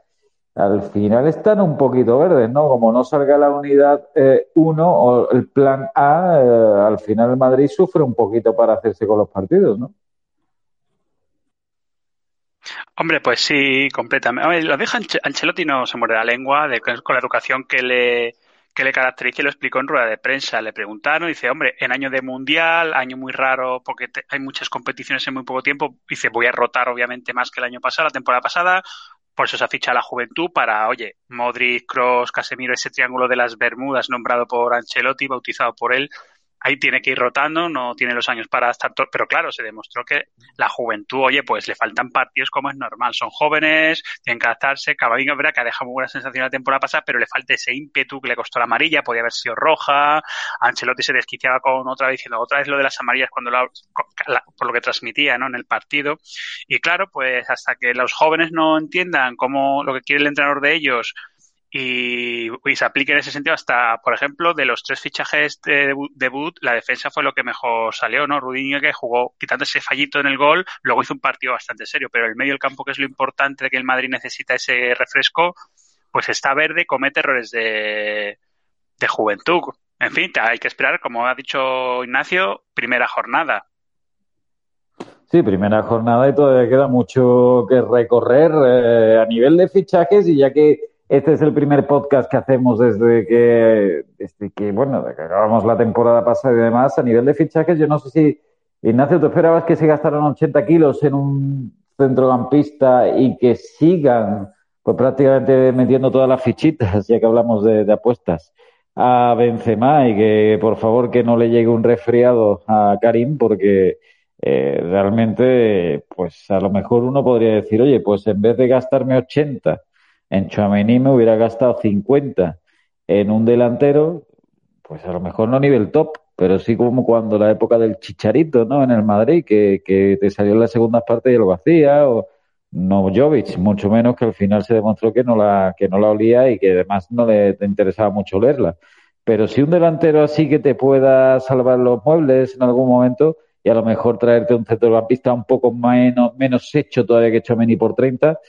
al final están un poquito verdes, ¿no? Como no salga la unidad 1 eh, o el plan A, eh, al final el Madrid sufre un poquito para hacerse con los partidos, ¿no? Hombre, pues sí, completamente. lo deja Ancelotti no se muere la lengua de, con la educación que le, que le caracteriza y lo explicó en rueda de prensa. Le preguntaron, dice, hombre, en año de mundial, año muy raro porque hay muchas competiciones en muy poco tiempo, dice, voy a rotar obviamente más que el año pasado, la temporada pasada, por eso se ha fichado la juventud para, oye, Modric, Cross, Casemiro, ese triángulo de las Bermudas nombrado por Ancelotti, bautizado por él, ahí tiene que ir rotando, no tiene los años para estar, pero claro, se demostró que la juventud, oye, pues le faltan partidos como es normal, son jóvenes, tienen que adaptarse, Cavalinga verá que ha dejado muy buena sensación la temporada pasada, pero le falta ese ímpetu que le costó la amarilla, podía haber sido roja, Ancelotti se desquiciaba con otra diciendo otra vez lo de las amarillas cuando por lo que transmitía, ¿no? en el partido, y claro, pues hasta que los jóvenes no entiendan cómo lo que quiere el entrenador de ellos y, se aplique en ese sentido hasta, por ejemplo, de los tres fichajes de debut, la defensa fue lo que mejor salió, ¿no? Rudinho que jugó quitando ese fallito en el gol, luego hizo un partido bastante serio, pero el medio del campo, que es lo importante que el Madrid necesita ese refresco, pues está verde, comete errores de, de juventud. En fin, hay que esperar, como ha dicho Ignacio, primera jornada. Sí, primera jornada y todavía queda mucho que recorrer eh, a nivel de fichajes y ya que este es el primer podcast que hacemos desde que, desde que, bueno, que acabamos la temporada pasada y demás. A nivel de fichajes, yo no sé si, Ignacio, ¿tú esperabas que se gastaran 80 kilos en un centrocampista y que sigan, pues prácticamente metiendo todas las fichitas, ya que hablamos de, apuestas, a Benzema y que, por favor, que no le llegue un resfriado a Karim porque eh, realmente, pues a lo mejor uno podría decir, oye, pues en vez de gastarme 80 en Chouameni me hubiera gastado 50 en un delantero, pues a lo mejor no nivel top, pero sí como cuando la época del Chicharito, ¿no? En el Madrid, que, que te salió en la segunda parte y lo hacía, o no Jovic, mucho menos que al final se demostró que no la, que no la olía y que además no le interesaba mucho leerla. Pero si un delantero así que te pueda salvar los muebles en algún momento y a lo mejor traerte un centrocampista un poco menos, menos hecho todavía que Chomeni por 30,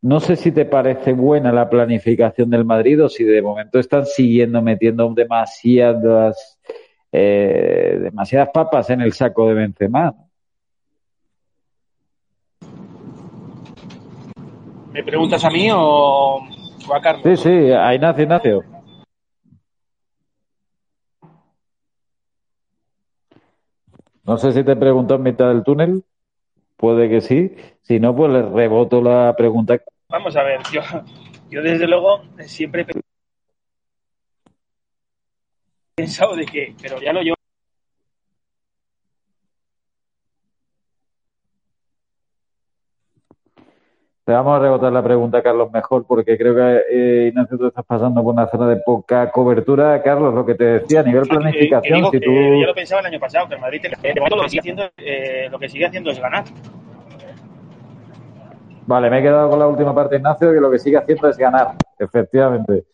no sé si te parece buena la planificación del Madrid o si de momento están siguiendo metiendo demasiadas, eh, demasiadas papas en el saco de Benzema. ¿Me preguntas a mí o, a Carlos? Sí, sí, a Ignacio, Ignacio. No sé si te preguntó en mitad del túnel puede que sí. Si no, pues le reboto la pregunta. Vamos a ver, yo, yo desde luego eh, siempre he pensado de que, pero ya lo llevo Te vamos a rebotar la pregunta, Carlos, mejor, porque creo que, eh, Ignacio, tú estás pasando por una zona de poca cobertura. Carlos, lo que te decía, a nivel planificación, digo si tú... yo lo pensaba el año pasado, que el Madrid momento lo que sigue haciendo, eh, lo que sigue haciendo es ganar. Vale, me he quedado con la última parte, Ignacio, que lo que sigue haciendo es ganar, efectivamente.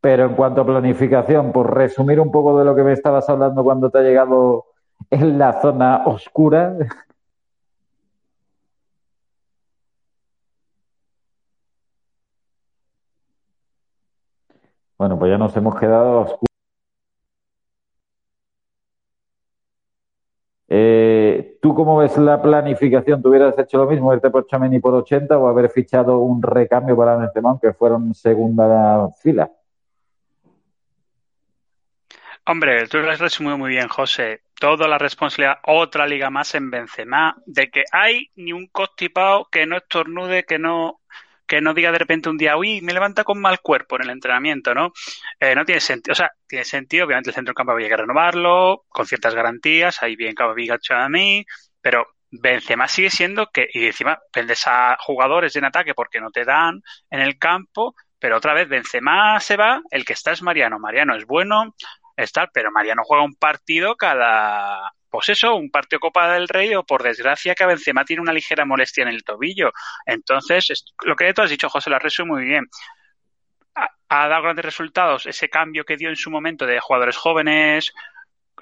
Pero en cuanto a planificación, por resumir un poco de lo que me estabas hablando cuando te ha llegado en la zona oscura, bueno, pues ya nos hemos quedado a oscuras. Eh, ¿Tú cómo ves la planificación? ¿Tú hubieras hecho lo mismo, irte por Chameni por 80 o haber fichado un recambio para Benzema, aunque fueron segunda fila? Hombre, tú lo has resumido muy bien, José. Toda la responsabilidad, otra liga más en Benzema, de que hay ni un constipado que no estornude, que no, que no diga de repente un día, uy, me levanta con mal cuerpo en el entrenamiento, ¿no? Eh, no tiene sentido, o sea, tiene sentido, obviamente el centro del campo había que renovarlo, con ciertas garantías, ahí bien Camavinga, mí, pero Benzema sigue siendo que, y encima vendes a jugadores en ataque porque no te dan en el campo, pero otra vez Benzema se va, el que está es Mariano, Mariano es bueno, está, pero Mariano juega un partido cada, pues eso, un partido Copa del Rey o por desgracia que Benzema tiene una ligera molestia en el tobillo. Entonces, es- lo que tú has dicho, José, lo has resumido muy bien. Ha, ha dado grandes resultados ese cambio que dio en su momento de jugadores jóvenes,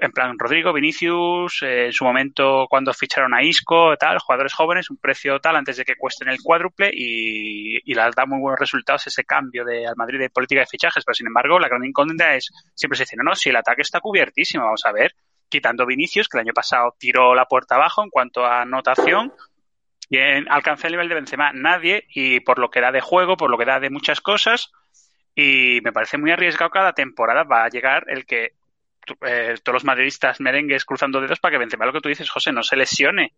en plan Rodrigo, Vinicius, eh, en su momento cuando ficharon a Isco, tal, jugadores jóvenes, un precio tal antes de que cuesten el cuádruple y, y les da muy buenos resultados ese cambio de al Madrid de política de fichajes, pero sin embargo la gran incógnita es, siempre se dice, no, no, si el ataque está cubiertísimo, vamos a ver, quitando Vinicius, que el año pasado tiró la puerta abajo en cuanto a anotación, y en, alcanzó el nivel de Benzema nadie, y por lo que da de juego, por lo que da de muchas cosas, y me parece muy arriesgado cada temporada va a llegar el que eh, todos los madridistas merengues cruzando dedos para que Benzema, lo que tú dices, José, no se lesione.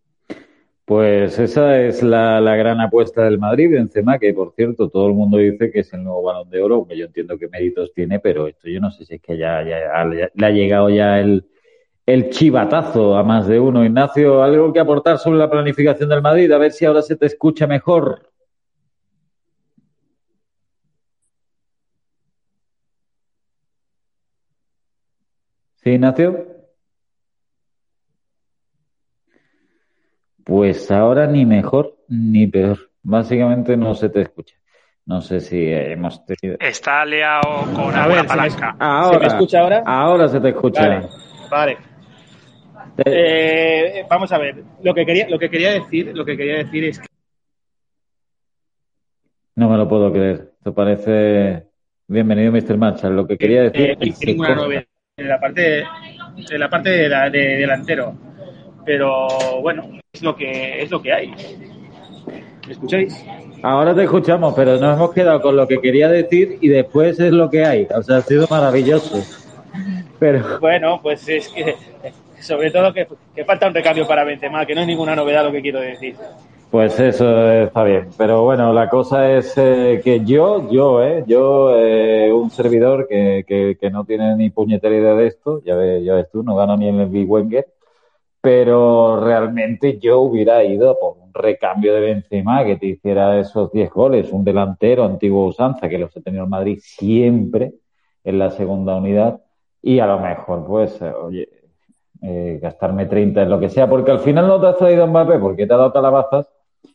Pues esa es la, la gran apuesta del Madrid, Benzema, que por cierto todo el mundo dice que es el nuevo Balón de Oro, aunque yo entiendo qué méritos tiene, pero esto yo no sé si es que ya le ha llegado ya el, el chivatazo a más de uno. Ignacio, ¿algo que aportar sobre la planificación del Madrid? A ver si ahora se te escucha mejor. ¿Sí, Ignacio? Pues ahora ni mejor ni peor. Básicamente no se te escucha. No sé si hemos tenido. Está liado con A ver, se me, palanca. Ahora, ¿se me escucha ahora? ahora se te escucha. Vale, vale. Eh, Eh, vamos a ver. Lo que quería, lo que quería decir, lo que quería decir es que No me lo puedo creer. Esto parece. Bienvenido, Mr. Marshall. Lo que quería decir. eh, no hay es que ninguna novedad en la parte, en la parte de, la- de delantero. Pero bueno, es lo que es lo que hay. ¿Me escucháis? Ahora te escuchamos, pero nos hemos quedado con lo que quería decir y después es lo que hay. O sea, ha sido maravilloso. Pero. Bueno, pues es que sobre todo que, que falta un recambio para Benzema, que no es ninguna novedad lo que quiero decir. Pues eso está bien, pero bueno, la cosa es eh, que yo, yo, eh, yo, eh, un servidor que, que, no tiene ni puñetera idea de esto, ya ves, ya ves tú, no gano ni el Big Wenger, pero realmente yo hubiera ido por un recambio de Benzema que te hiciera esos 10 goles, un delantero antiguo usanza que los ha tenido el Madrid siempre en la segunda unidad y a lo mejor, pues, oye, eh, gastarme 30 en lo que sea, porque al final no te has traído a Mbappé porque te ha dado calabazas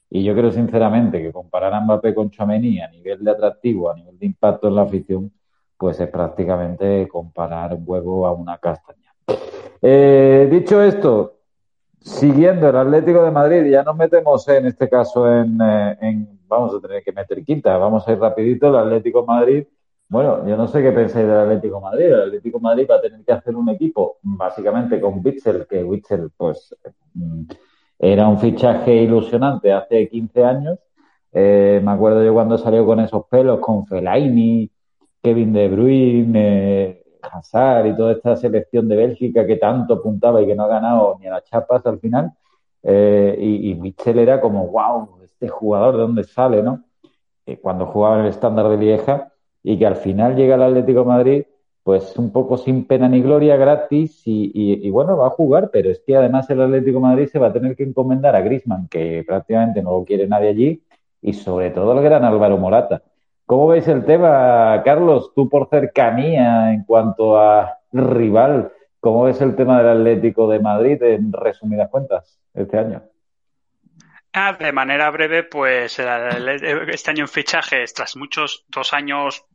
y yo creo sinceramente que comparar a Mbappé con Chouameni a nivel de atractivo, a nivel de impacto en la afición, pues es prácticamente comparar un huevo a una castaña. Eh, dicho esto, siguiendo el Atlético de Madrid, ya nos metemos en este caso en, eh, en- vamos a tener que meter quinta, vamos a ir rapidito, el Atlético de Madrid. Bueno, yo no sé qué pensáis del Atlético Madrid. El Atlético Madrid va a tener que hacer un equipo básicamente con Witzel, que Witzel pues mm, era un fichaje ilusionante hace 15 años. Eh, me acuerdo yo cuando salió con esos pelos, con Fellaini, Kevin De Bruyne, eh, Hazard y toda esta selección de Bélgica que tanto apuntaba y que no ha ganado ni a las chapas al final. Eh, y, y Mitchell era como, wow, este jugador, ¿de dónde sale, no? Eh, cuando jugaba en el estándar de Lieja y que al final llega al Atlético Madrid pues un poco sin pena ni gloria, gratis, y, bueno, va a jugar, pero es que además el Atlético Madrid se va a tener que encomendar a Grisman, que prácticamente no lo quiere nadie allí, y sobre todo el gran Álvaro Morata. ¿Cómo veis el tema, Carlos? Tú por cercanía en cuanto a rival, ¿cómo ves el tema del Atlético de Madrid en resumidas cuentas este año? Ah, de manera breve, pues este año en fichajes, tras muchos dos años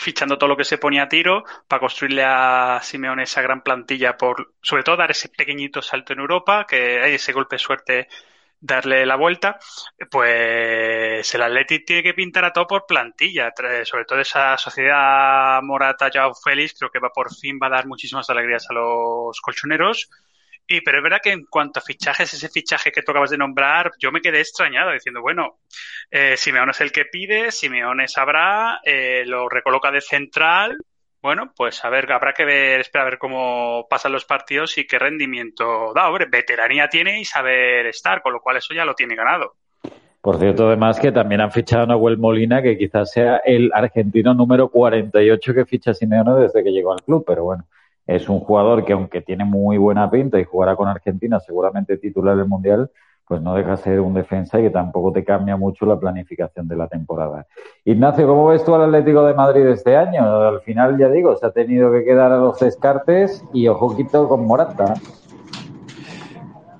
fichando todo lo que se ponía a tiro para construirle a Simeone esa gran plantilla por, sobre todo, dar ese pequeñito salto en Europa, que hay ese golpe de suerte darle la vuelta, pues el Atleti tiene que pintar a todo por plantilla, sobre todo esa sociedad Morata, Joao Félix, creo que va por fin va a dar muchísimas alegrías a los colchoneros. Y, pero es verdad que en cuanto a fichajes, ese fichaje que tú acabas de nombrar, yo me quedé extrañado diciendo, bueno, eh, Simeone es el que pide, Simeone sabrá, eh, lo recoloca de central, bueno, pues a ver, habrá que ver, espera a ver cómo pasan los partidos y qué rendimiento da. Hombre, veteranía tiene y saber estar, con lo cual eso ya lo tiene ganado. Por cierto, además que también han fichado a Nahuel Molina, que quizás sea el argentino número 48 que ficha Simeone desde que llegó al club, pero bueno, es un jugador que aunque tiene muy buena pinta y jugará con Argentina, seguramente titular del Mundial, pues no deja de ser un defensa y que tampoco te cambia mucho la planificación de la temporada. Ignacio, ¿cómo ves tú al Atlético de Madrid este año? Al final, ya digo, se ha tenido que quedar a los descartes y ojo quito con Morata.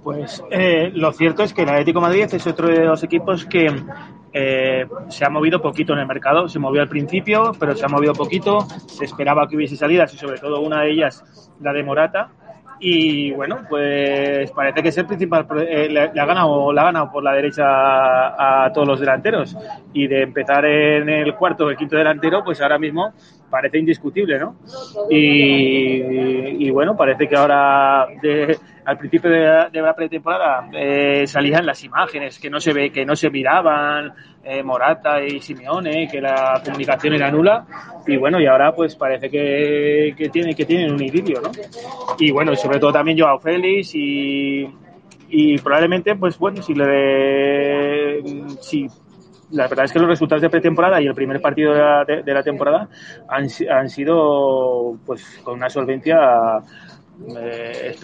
Pues eh, lo cierto es que el Atlético Madrid es otro de los equipos que eh, se ha movido poquito en el mercado. Se movió al principio, pero se ha movido poquito. Se esperaba que hubiese salidas y sobre todo una de ellas, la de Morata, y bueno, pues parece que es el principal. Eh, le, ha ganado, le ha ganado por la derecha a, todos los delanteros. Y de empezar en el cuarto o el quinto delantero, pues ahora mismo parece indiscutible, ¿no? Y, bueno, parece que ahora, al principio de, la pretemporada, eh, salían las imágenes que no se ve, que no se miraban, eh, Morata y Simeone, que la comunicación era nula. Y bueno, y ahora pues parece que, que, tiene, que tienen un idilio, ¿no? Y bueno, sobre todo también Joao Félix y, y probablemente, pues bueno, si le si la verdad es que los resultados de pretemporada y el primer partido de la, de la temporada han, han, sido pues con una solvencia eh,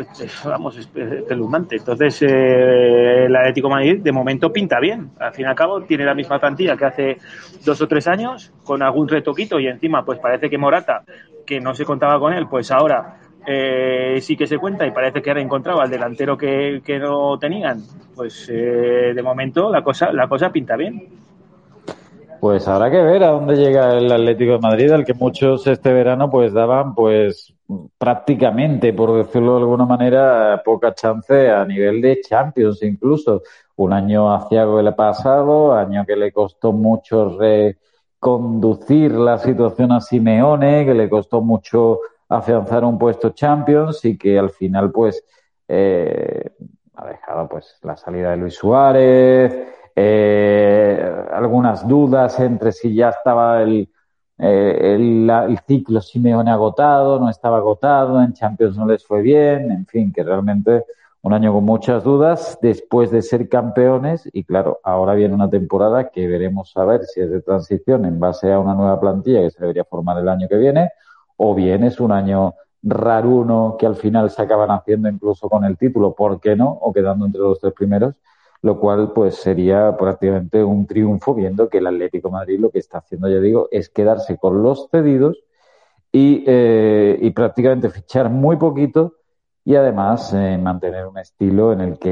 vamos, espeluznante. Entonces, eh, el Atlético Madrid de momento pinta bien. Al fin y al cabo, tiene la misma plantilla que hace dos o tres años, con algún retoquito, y encima, pues parece que Morata, que no se contaba con él, pues ahora eh, sí que se cuenta y parece que ahora encontraba al delantero que, que no tenían. Pues eh, de momento la cosa, la cosa pinta bien. Pues habrá que ver a dónde llega el Atlético de Madrid, al que muchos este verano pues daban pues prácticamente, por decirlo de alguna manera, poca chance a nivel de Champions incluso. Un año hacia el pasado, año que le costó mucho reconducir la situación a Simeone, que le costó mucho afianzar un puesto Champions y que al final pues eh, ha dejado pues la salida de Luis Suárez, eh, algunas dudas entre si ya estaba el, eh, el, el, ciclo Simeone agotado, no estaba agotado, en Champions no les fue bien, en fin, que realmente un año con muchas dudas después de ser campeones y claro, ahora viene una temporada que veremos a ver si es de transición en base a una nueva plantilla que se debería formar el año que viene o bien es un año raruno que al final se acaban haciendo incluso con el título, ¿por qué no? O quedando entre los tres primeros lo cual pues sería prácticamente un triunfo viendo que el Atlético Madrid lo que está haciendo, ya digo, es quedarse con los cedidos y, eh, y prácticamente fichar muy poquito y además eh, mantener un estilo en el que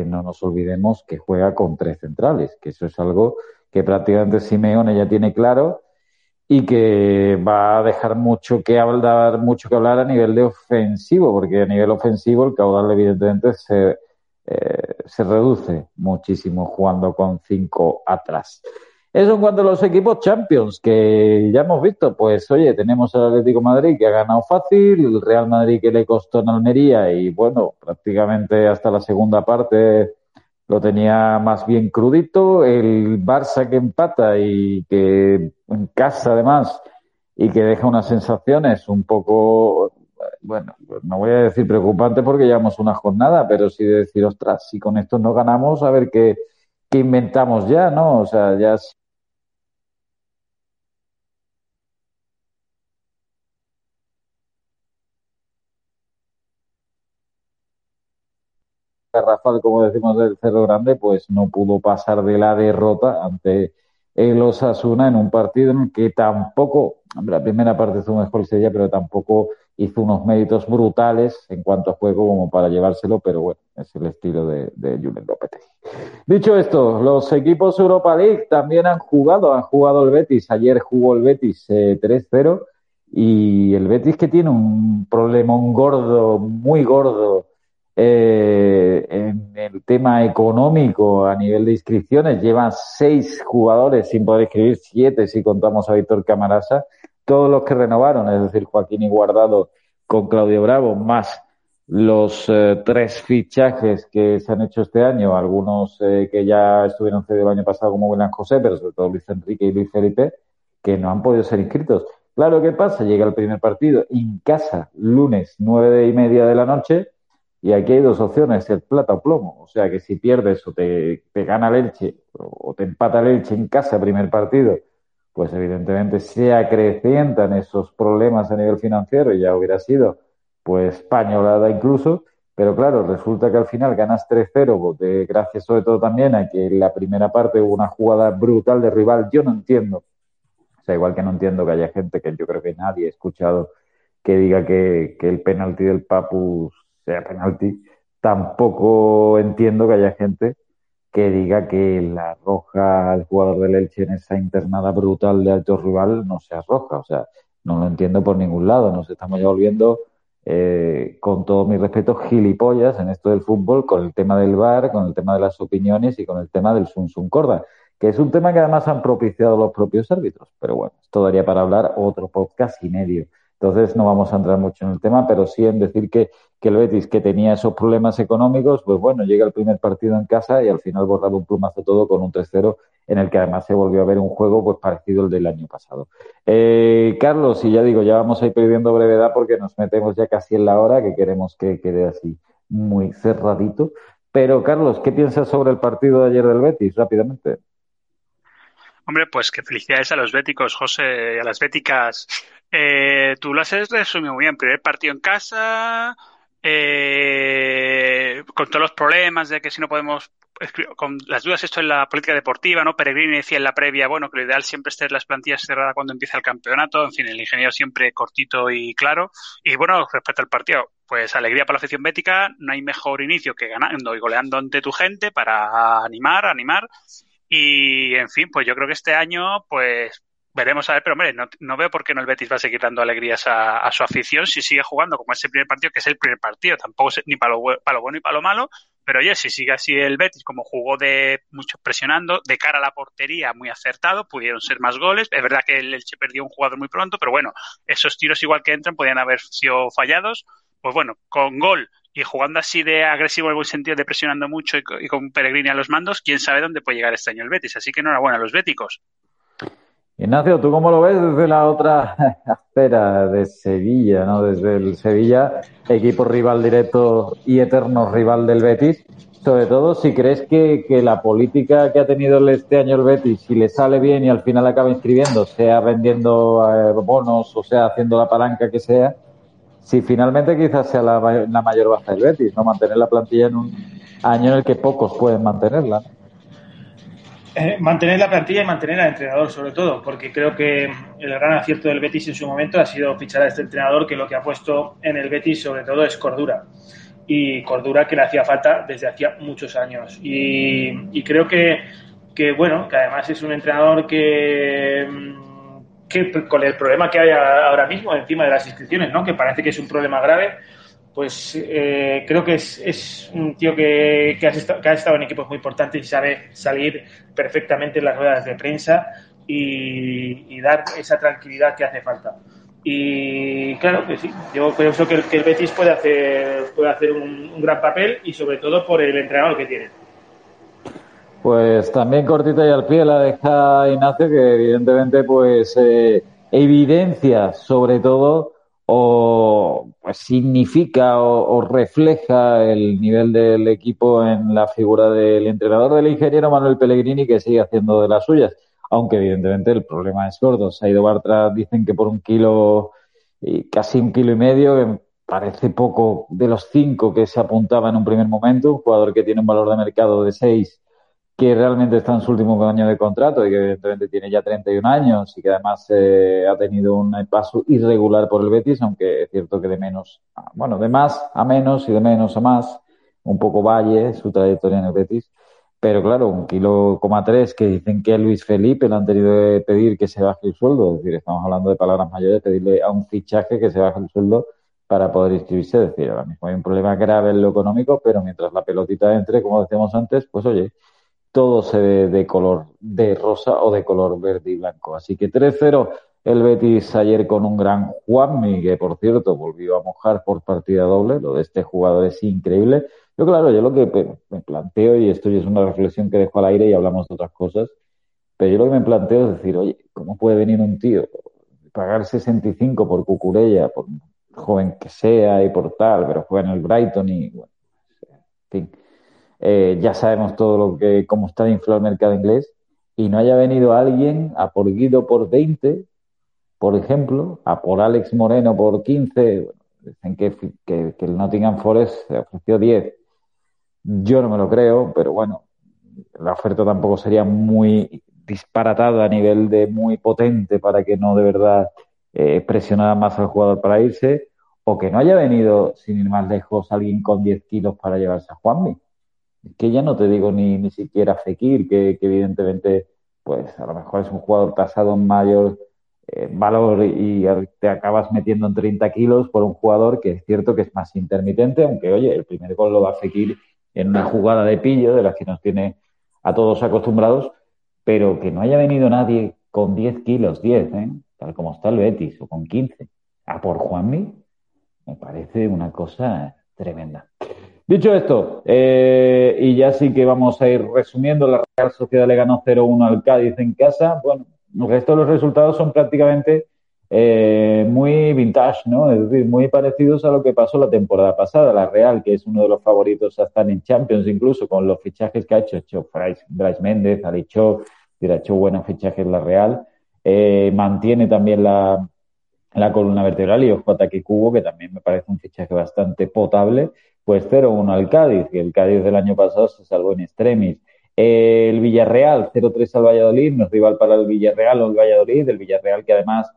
eh, no nos olvidemos que juega con tres centrales, que eso es algo que prácticamente Simeone ya tiene claro y que va a dejar mucho que hablar, mucho que hablar a nivel de ofensivo, porque a nivel ofensivo el caudal evidentemente se eh, se reduce muchísimo jugando con cinco atrás. Eso en cuanto a los equipos Champions, que ya hemos visto, pues oye, tenemos al Atlético Madrid que ha ganado fácil, el Real Madrid que le costó en Almería y bueno, prácticamente hasta la segunda parte lo tenía más bien crudito, el Barça que empata y que en casa además y que deja unas sensaciones un poco bueno, pues no voy a decir preocupante porque llevamos una jornada, pero sí de decir, ostras, si con esto no ganamos, a ver qué, qué inventamos ya, ¿no? O sea, ya es... Rafael, como decimos del Cerro Grande, pues no pudo pasar de la derrota ante el Osasuna en un partido en el que tampoco, la primera parte fue mejor Sevilla, pero tampoco hizo unos méritos brutales en cuanto a juego como para llevárselo, pero bueno, es el estilo de, de Julen Lopetegui. Dicho esto, los equipos Europa League también han jugado, han jugado el Betis, ayer jugó el Betis 3-0 eh, y el Betis que tiene un problema, un gordo, muy gordo eh, en el tema económico a nivel de inscripciones, llevan seis jugadores sin poder escribir, siete si contamos a Víctor Camarasa, todos los que renovaron, es decir, Joaquín y Guardado con Claudio Bravo, más los eh, tres fichajes que se han hecho este año, algunos eh, que ya estuvieron cedidos el año pasado como William José, pero sobre todo Luis Enrique y Luis Felipe, que no han podido ser inscritos. Claro, ¿qué pasa? Llega el primer partido en casa, lunes, nueve y media de la noche, y aquí hay dos opciones, el plata o plomo. O sea que si pierdes o te, te gana el Elche o te empata el Elche en casa, primer partido, pues evidentemente se acrecientan esos problemas a nivel financiero y ya hubiera sido pues pañolada incluso, pero claro, resulta que al final ganas 3-0, gracias sobre todo también a que en la primera parte hubo una jugada brutal de rival, yo no entiendo, o sea, igual que no entiendo que haya gente que yo creo que nadie ha escuchado que diga que, que el penalti del Papu sea penalti, tampoco entiendo que haya gente que diga que la roja al jugador del Elche en esa internada brutal de alto rival no sea roja. O sea, no lo entiendo por ningún lado. Nos estamos ya volviendo, eh, con todo mi respeto, gilipollas en esto del fútbol, con el tema del VAR, con el tema de las opiniones y con el tema del Sun Sun Corda, que es un tema que además han propiciado los propios árbitros. Pero bueno, esto daría para hablar otro podcast y medio. Entonces no vamos a entrar mucho en el tema, pero sí en decir que, que el Betis, que tenía esos problemas económicos, pues bueno, llega el primer partido en casa y al final borraba un plumazo todo con un 3-0 en el que además se volvió a ver un juego pues parecido al del año pasado. Eh, Carlos, y ya digo, ya vamos a ir pidiendo brevedad porque nos metemos ya casi en la hora, que queremos que quede así muy cerradito. Pero Carlos, ¿qué piensas sobre el partido de ayer del Betis? Rápidamente. Hombre, pues que felicidades a los béticos, José, a las béticas. Eh, tú lo has resumido muy bien. Primer partido en casa, eh, con todos los problemas de que si no podemos, con las dudas esto en la política deportiva, ¿no? Peregrini decía en la previa, bueno, que lo ideal siempre es tener las plantillas cerradas cuando empieza el campeonato. En fin, el ingeniero siempre cortito y claro. Y bueno, respecto al partido, pues alegría para la afición bética. No hay mejor inicio que ganando y goleando ante tu gente para animar, animar. Y, en fin, pues yo creo que este año, pues veremos a ver, pero hombre, no, no, veo por qué no el Betis va a seguir dando alegrías a, a, su afición si sigue jugando como ese primer partido, que es el primer partido, tampoco ni para lo, para lo bueno ni para lo malo, pero oye, si sigue así el Betis, como jugó de mucho presionando, de cara a la portería muy acertado, pudieron ser más goles. Es verdad que el Elche perdió un jugador muy pronto, pero bueno, esos tiros igual que entran podían haber sido fallados. Pues bueno, con gol y jugando así de agresivo en buen sentido, de presionando mucho y, con Peregrini a los mandos, quién sabe dónde puede llegar este año el Betis. Así que enhorabuena a los béticos. Ignacio, ¿tú cómo lo ves desde la otra esfera de Sevilla, ¿no? Desde el Sevilla, equipo rival directo y eterno rival del Betis. Sobre todo, si crees que, que la política que ha tenido este año el Betis, si le sale bien y al final acaba inscribiendo, sea vendiendo eh, bonos o sea haciendo la palanca que sea, si finalmente quizás sea la, mayor baja del Betis, no mantener la plantilla en un año en el que pocos pueden mantenerla. Eh, mantener la plantilla y mantener al entrenador, sobre todo, porque creo que el gran acierto del Betis en su momento ha sido fichar a este entrenador que lo que ha puesto en el Betis, sobre todo, es cordura. Y cordura que le hacía falta desde hacía muchos años. Y, creo que, que, bueno, que además es un entrenador que que con el problema que hay ahora mismo encima de las inscripciones, ¿no? que parece que es un problema grave, pues eh, creo que es, un tío que, que, estado, que, ha estado en equipos muy importantes y sabe salir perfectamente en las ruedas de prensa y, dar esa tranquilidad que hace falta. Y claro que sí, yo pienso que el, que el Betis puede hacer, puede hacer un, un gran papel y sobre todo por el entrenador que tiene. Pues también cortita y al pie la deja Ignacio, que evidentemente pues eh, evidencia sobre todo o pues significa o, refleja el nivel del equipo en la figura del entrenador del ingeniero Manuel Pellegrini que sigue haciendo de las suyas, aunque evidentemente el problema es gordo. Se ha ido Bartra, dicen que por un kilo y casi un kilo y medio, parece poco de los cinco que se apuntaba en un primer momento, un jugador que tiene un valor de mercado de seis, que realmente está en su último año de contrato y que evidentemente tiene ya 31 años y que además eh, ha tenido un paso irregular por el Betis, aunque es cierto que de menos, bueno, de más a menos y de menos a más, un poco valle su trayectoria en el Betis. Pero claro, un kilo coma tres que dicen que Luis Felipe le han tenido que pedir que se baje el sueldo. Es decir, estamos hablando de palabras mayores, pedirle a un fichaje que se baje el sueldo para poder inscribirse. Es decir, ahora mismo hay un problema grave en lo económico, pero mientras la pelotita entre, como decíamos antes, pues oye, todo se ve de color de rosa o de color verde y blanco. Así que 3-0 el Betis ayer con un gran Juanmi, que por cierto volvió a mojar por partida doble. Lo de este jugador es increíble. Yo, claro, yo lo que me planteo, y esto ya es una reflexión que dejo al aire y hablamos de otras cosas, pero yo lo que me planteo es decir, oye, ¿cómo puede venir un tío, pagar 65 por Cucurella, por joven que sea y por tal, pero juega en el Brighton y, bueno, en fin, eh, ya sabemos todo lo que, cómo está inflado el mercado inglés, y no haya venido alguien a por Guido por 20, por ejemplo, a por Alex Moreno por 15, bueno, dicen que, el Nottingham Forest ofreció 10 yo no me lo creo, pero bueno, la oferta tampoco sería muy disparatada a nivel de muy potente para que no de verdad eh, presionara más al jugador para irse, o que no haya venido, sin ir más lejos, alguien con 10 kilos para llevarse a Juanmi. Que ya no te digo ni, ni siquiera Fekir, que, que evidentemente, pues a lo mejor es un jugador tasado en mayor eh, valor y te acabas metiendo en 30 kilos por un jugador que es cierto que es más intermitente, aunque oye, el primer gol lo va Fekir en una jugada de pillo de las que nos tiene a todos acostumbrados, pero que no haya venido nadie con 10 kilos, 10, ¿eh? tal como está el Betis, o con 15, a por Juanmi, me parece una cosa tremenda. Dicho esto, eh, y ya sí que vamos a ir resumiendo, la Real Sociedad le ganó 0-1 al Cádiz en casa. Bueno, el resto de los resultados son prácticamente eh, muy vintage, ¿no? Es decir, muy parecidos a lo que pasó la temporada pasada. La Real, que es uno de los favoritos a estar en Champions, incluso con los fichajes que ha hecho, hecho Bryce Méndez, ha dicho, ha hecho buenos fichajes la Real. Eh, mantiene también la, columna vertebral y ojo ataque cubo, que también me parece un fichaje bastante potable. Pues 0-1 al Cádiz, que el Cádiz del año pasado se salvó en extremis. El Villarreal, 0-3 al Valladolid, no es rival para el Villarreal o el Valladolid, el Villarreal que además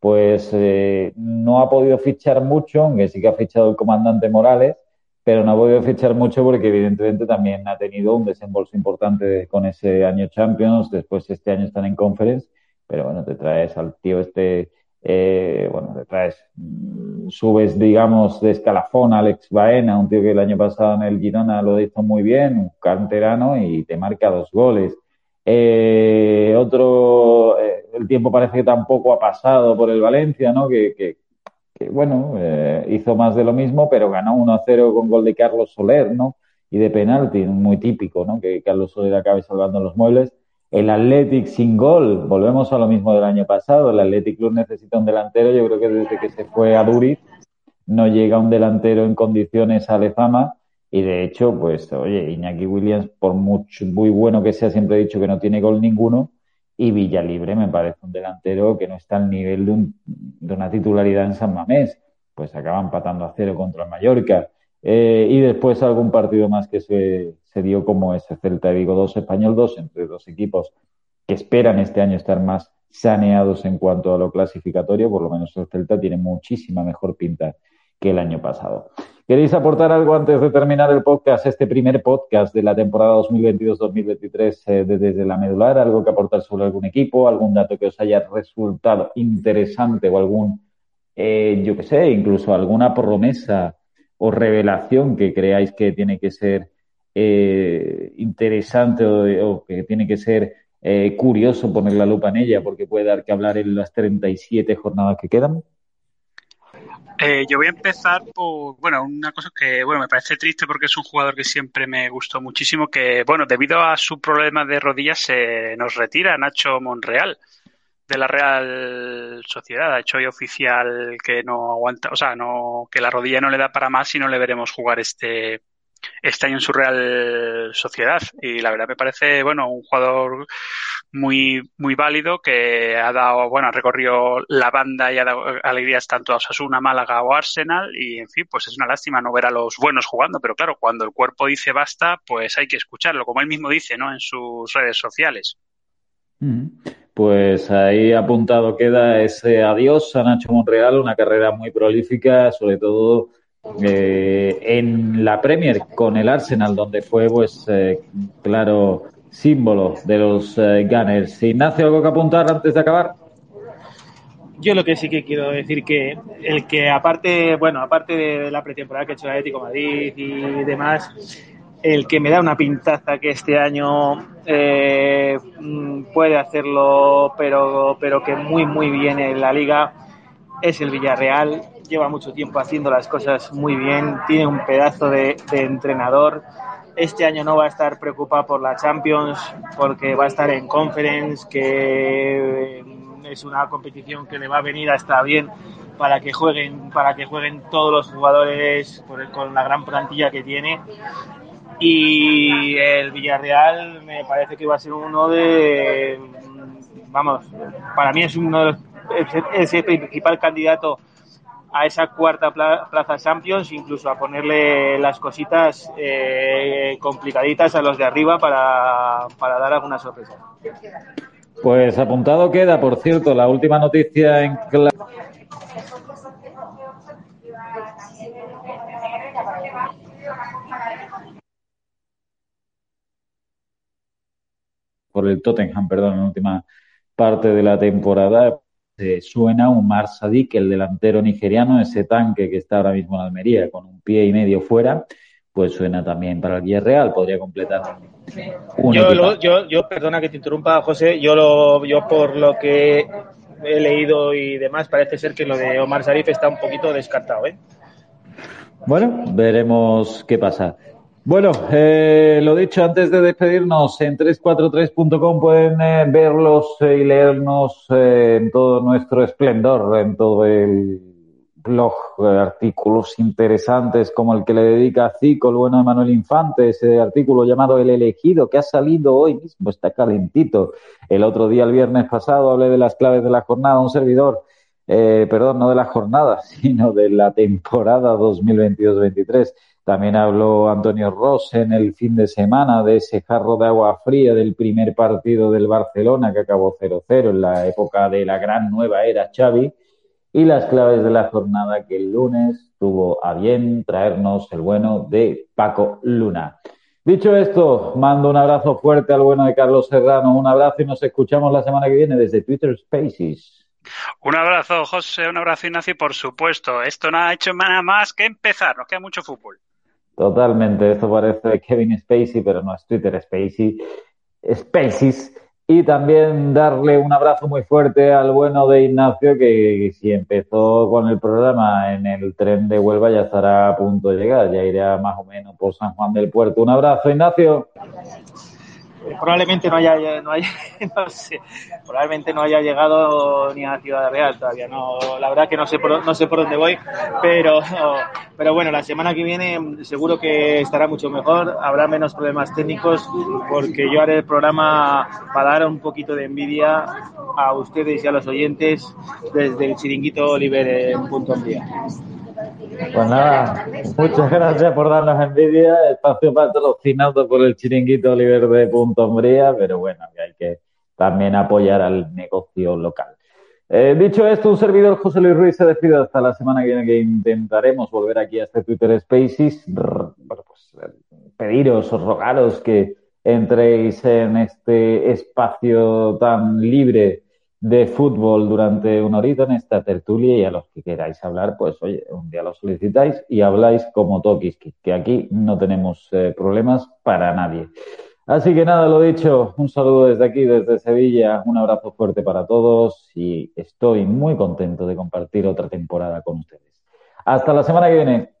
pues eh, no ha podido fichar mucho, aunque sí que ha fichado el comandante Morales, pero no ha podido fichar mucho porque evidentemente también ha tenido un desembolso importante con ese año Champions, después este año están en Conference, pero bueno, te traes al tío este, eh, bueno, te traes, mm, subes digamos de escalafón a Alex Baena, un tío que el año pasado en el Girona lo hizo muy bien, un canterano y te marca dos goles. Eh, otro, eh, el tiempo parece que tampoco ha pasado por el Valencia, ¿no? Que, que, bueno, eh, hizo más de lo mismo, pero ganó 1-0 con gol de Carlos Soler, ¿no? Y de penalti, muy típico, ¿no? Que Carlos Soler acabe salvando los muebles. El Athletic sin gol, volvemos a lo mismo del año pasado. El Athletic Club necesita un delantero. Yo creo que desde que se fue a Duriz no llega un delantero en condiciones a Lezama y de hecho, pues, oye, Iñaki Williams, por mucho, muy bueno que sea, siempre he dicho que no tiene gol ninguno. Y Villalibre me parece un delantero que no está al nivel de, un, de una titularidad en San Mamés. Pues acaba empatando a cero contra el Mallorca. Eh, y después algún partido más que se, se dio como ese Celta Vigo 2, Español 2, entre dos equipos que esperan este año estar más saneados en cuanto a lo clasificatorio. Por lo menos el Celta tiene muchísima mejor pinta que el año pasado. ¿Queréis aportar algo antes de terminar el podcast, este primer podcast de la temporada 2022-2023 eh, desde la medular? ¿Algo que aportar sobre algún equipo? ¿Algún dato que os haya resultado interesante o algún, eh, yo qué sé, incluso alguna promesa o revelación que creáis que tiene que ser eh, interesante o, que tiene que ser eh, curioso poner la lupa en ella porque puede dar que hablar en las 37 jornadas que quedan? Eh, yo voy a empezar por, bueno, una cosa que, bueno, me parece triste porque es un jugador que siempre me gustó muchísimo, que, bueno, debido a su problema de rodillas se nos retira Nacho Monreal de la Real Sociedad. Ha hecho hoy oficial que no aguanta, o sea, no, que la rodilla no le da para más y no le veremos jugar este, este año en su Real Sociedad. Y la verdad me parece, bueno, un jugador muy, muy válido que ha dado, bueno, ha recorrido la banda y ha dado alegrías tanto a Osasuna, Málaga o Arsenal y, en fin, pues es una lástima no ver a los buenos jugando, pero claro, cuando el cuerpo dice basta, pues hay que escucharlo, como él mismo dice, ¿no? En sus redes sociales. Pues ahí apuntado queda ese adiós a Nacho Monreal, una carrera muy prolífica, sobre todo eh, en la Premier con el Arsenal, donde fue, pues, eh, claro, símbolo de los eh, Gunners. Ignacio, ¿algo que apuntar antes de acabar? Yo lo que sí que quiero decir que el que aparte, bueno, aparte de la pretemporada que ha hecho el Atlético Madrid y demás, el que me da una pintaza que este año eh, mm, puede hacerlo, pero, pero que muy, muy bien en la liga, es el Villarreal. Lleva mucho tiempo haciendo las cosas muy bien, tiene un pedazo de, entrenador. Este año no va a estar preocupado por la Champions porque va a estar en Conference, que es una competición que le va a venir hasta bien para que jueguen, para que jueguen todos los jugadores con la gran plantilla que tiene y el Villarreal me parece que va a ser uno de, vamos, para mí es uno de los, el principal candidato a esa cuarta plaza Champions, incluso a ponerle las cositas eh, complicaditas a los de arriba para, para dar alguna sorpresa. Pues apuntado queda, por cierto, la última noticia en clase. Por el Tottenham, perdón, en la última parte de la temporada, se suena un Sadik, el delantero nigeriano, ese tanque que está ahora mismo en Almería, con un pie y medio fuera, pues suena también para el Villarreal, podría completar un yo, yo, yo, perdona que te interrumpa, José, yo, lo, yo por lo que he leído y demás, parece ser que lo de Omar Sarif está un poquito descartado, ¿eh? Bueno, veremos qué pasa. Bueno, eh, lo dicho, antes de despedirnos, en 343.com pueden eh, verlos y leernos eh, en todo nuestro esplendor, en todo el blog, artículos interesantes como el que le dedica Cico, el bueno de Manuel Infante, ese artículo llamado El elegido, que ha salido hoy mismo, está calentito. El otro día, el viernes pasado, hablé de las claves de la jornada, un servidor. perdón, no de la jornada, sino de la temporada 2022-23. También habló Antonio Ross en el fin de semana de ese jarro de agua fría del primer partido del Barcelona que acabó 0-0 en la época de la gran nueva era Xavi y las claves de la jornada que el lunes tuvo a bien traernos el bueno de Paco Luna. Dicho esto, mando un abrazo fuerte al bueno de Carlos Serrano, un abrazo y nos escuchamos la semana que viene desde Twitter Spaces. Un abrazo, José, un abrazo, Ignacio, por supuesto. Esto no ha hecho nada más que empezar, nos queda mucho fútbol. Totalmente, esto parece Kevin Spacey, pero no es Twitter Spacey, Spaces. Y también darle un abrazo muy fuerte al bueno de Ignacio, que si empezó con el programa en el tren de Huelva ya estará a punto de llegar, ya irá más o menos por San Juan del Puerto. Un abrazo, Ignacio probablemente no haya, no haya no sé, probablemente no haya llegado ni a Ciudad Real todavía. No, la verdad que no sé por, no sé por dónde voy, pero, pero bueno, la semana que viene seguro que estará mucho mejor, habrá menos problemas técnicos, porque yo haré el programa para dar un poquito de envidia a ustedes y a los oyentes desde el chiringuito Oliver en Punto Día. Pues nada, muchas gracias por darnos envidia. Espacio patrocinado por el chiringuito Oliver de Punto Hombría, pero bueno, hay que también apoyar al negocio local. Eh, dicho esto, un servidor José Luis Ruiz se despide hasta la semana que viene que intentaremos volver aquí a este Twitter Spaces. Bueno, pues pediros rogaros que entréis en este espacio tan libre de fútbol durante una horita en esta tertulia y a los que queráis hablar, pues oye, un día lo solicitáis y habláis como toquis, que aquí no tenemos eh, problemas para nadie. Así que nada, lo dicho, un saludo desde aquí, desde Sevilla, un abrazo fuerte para todos y estoy muy contento de compartir otra temporada con ustedes. Hasta la semana que viene.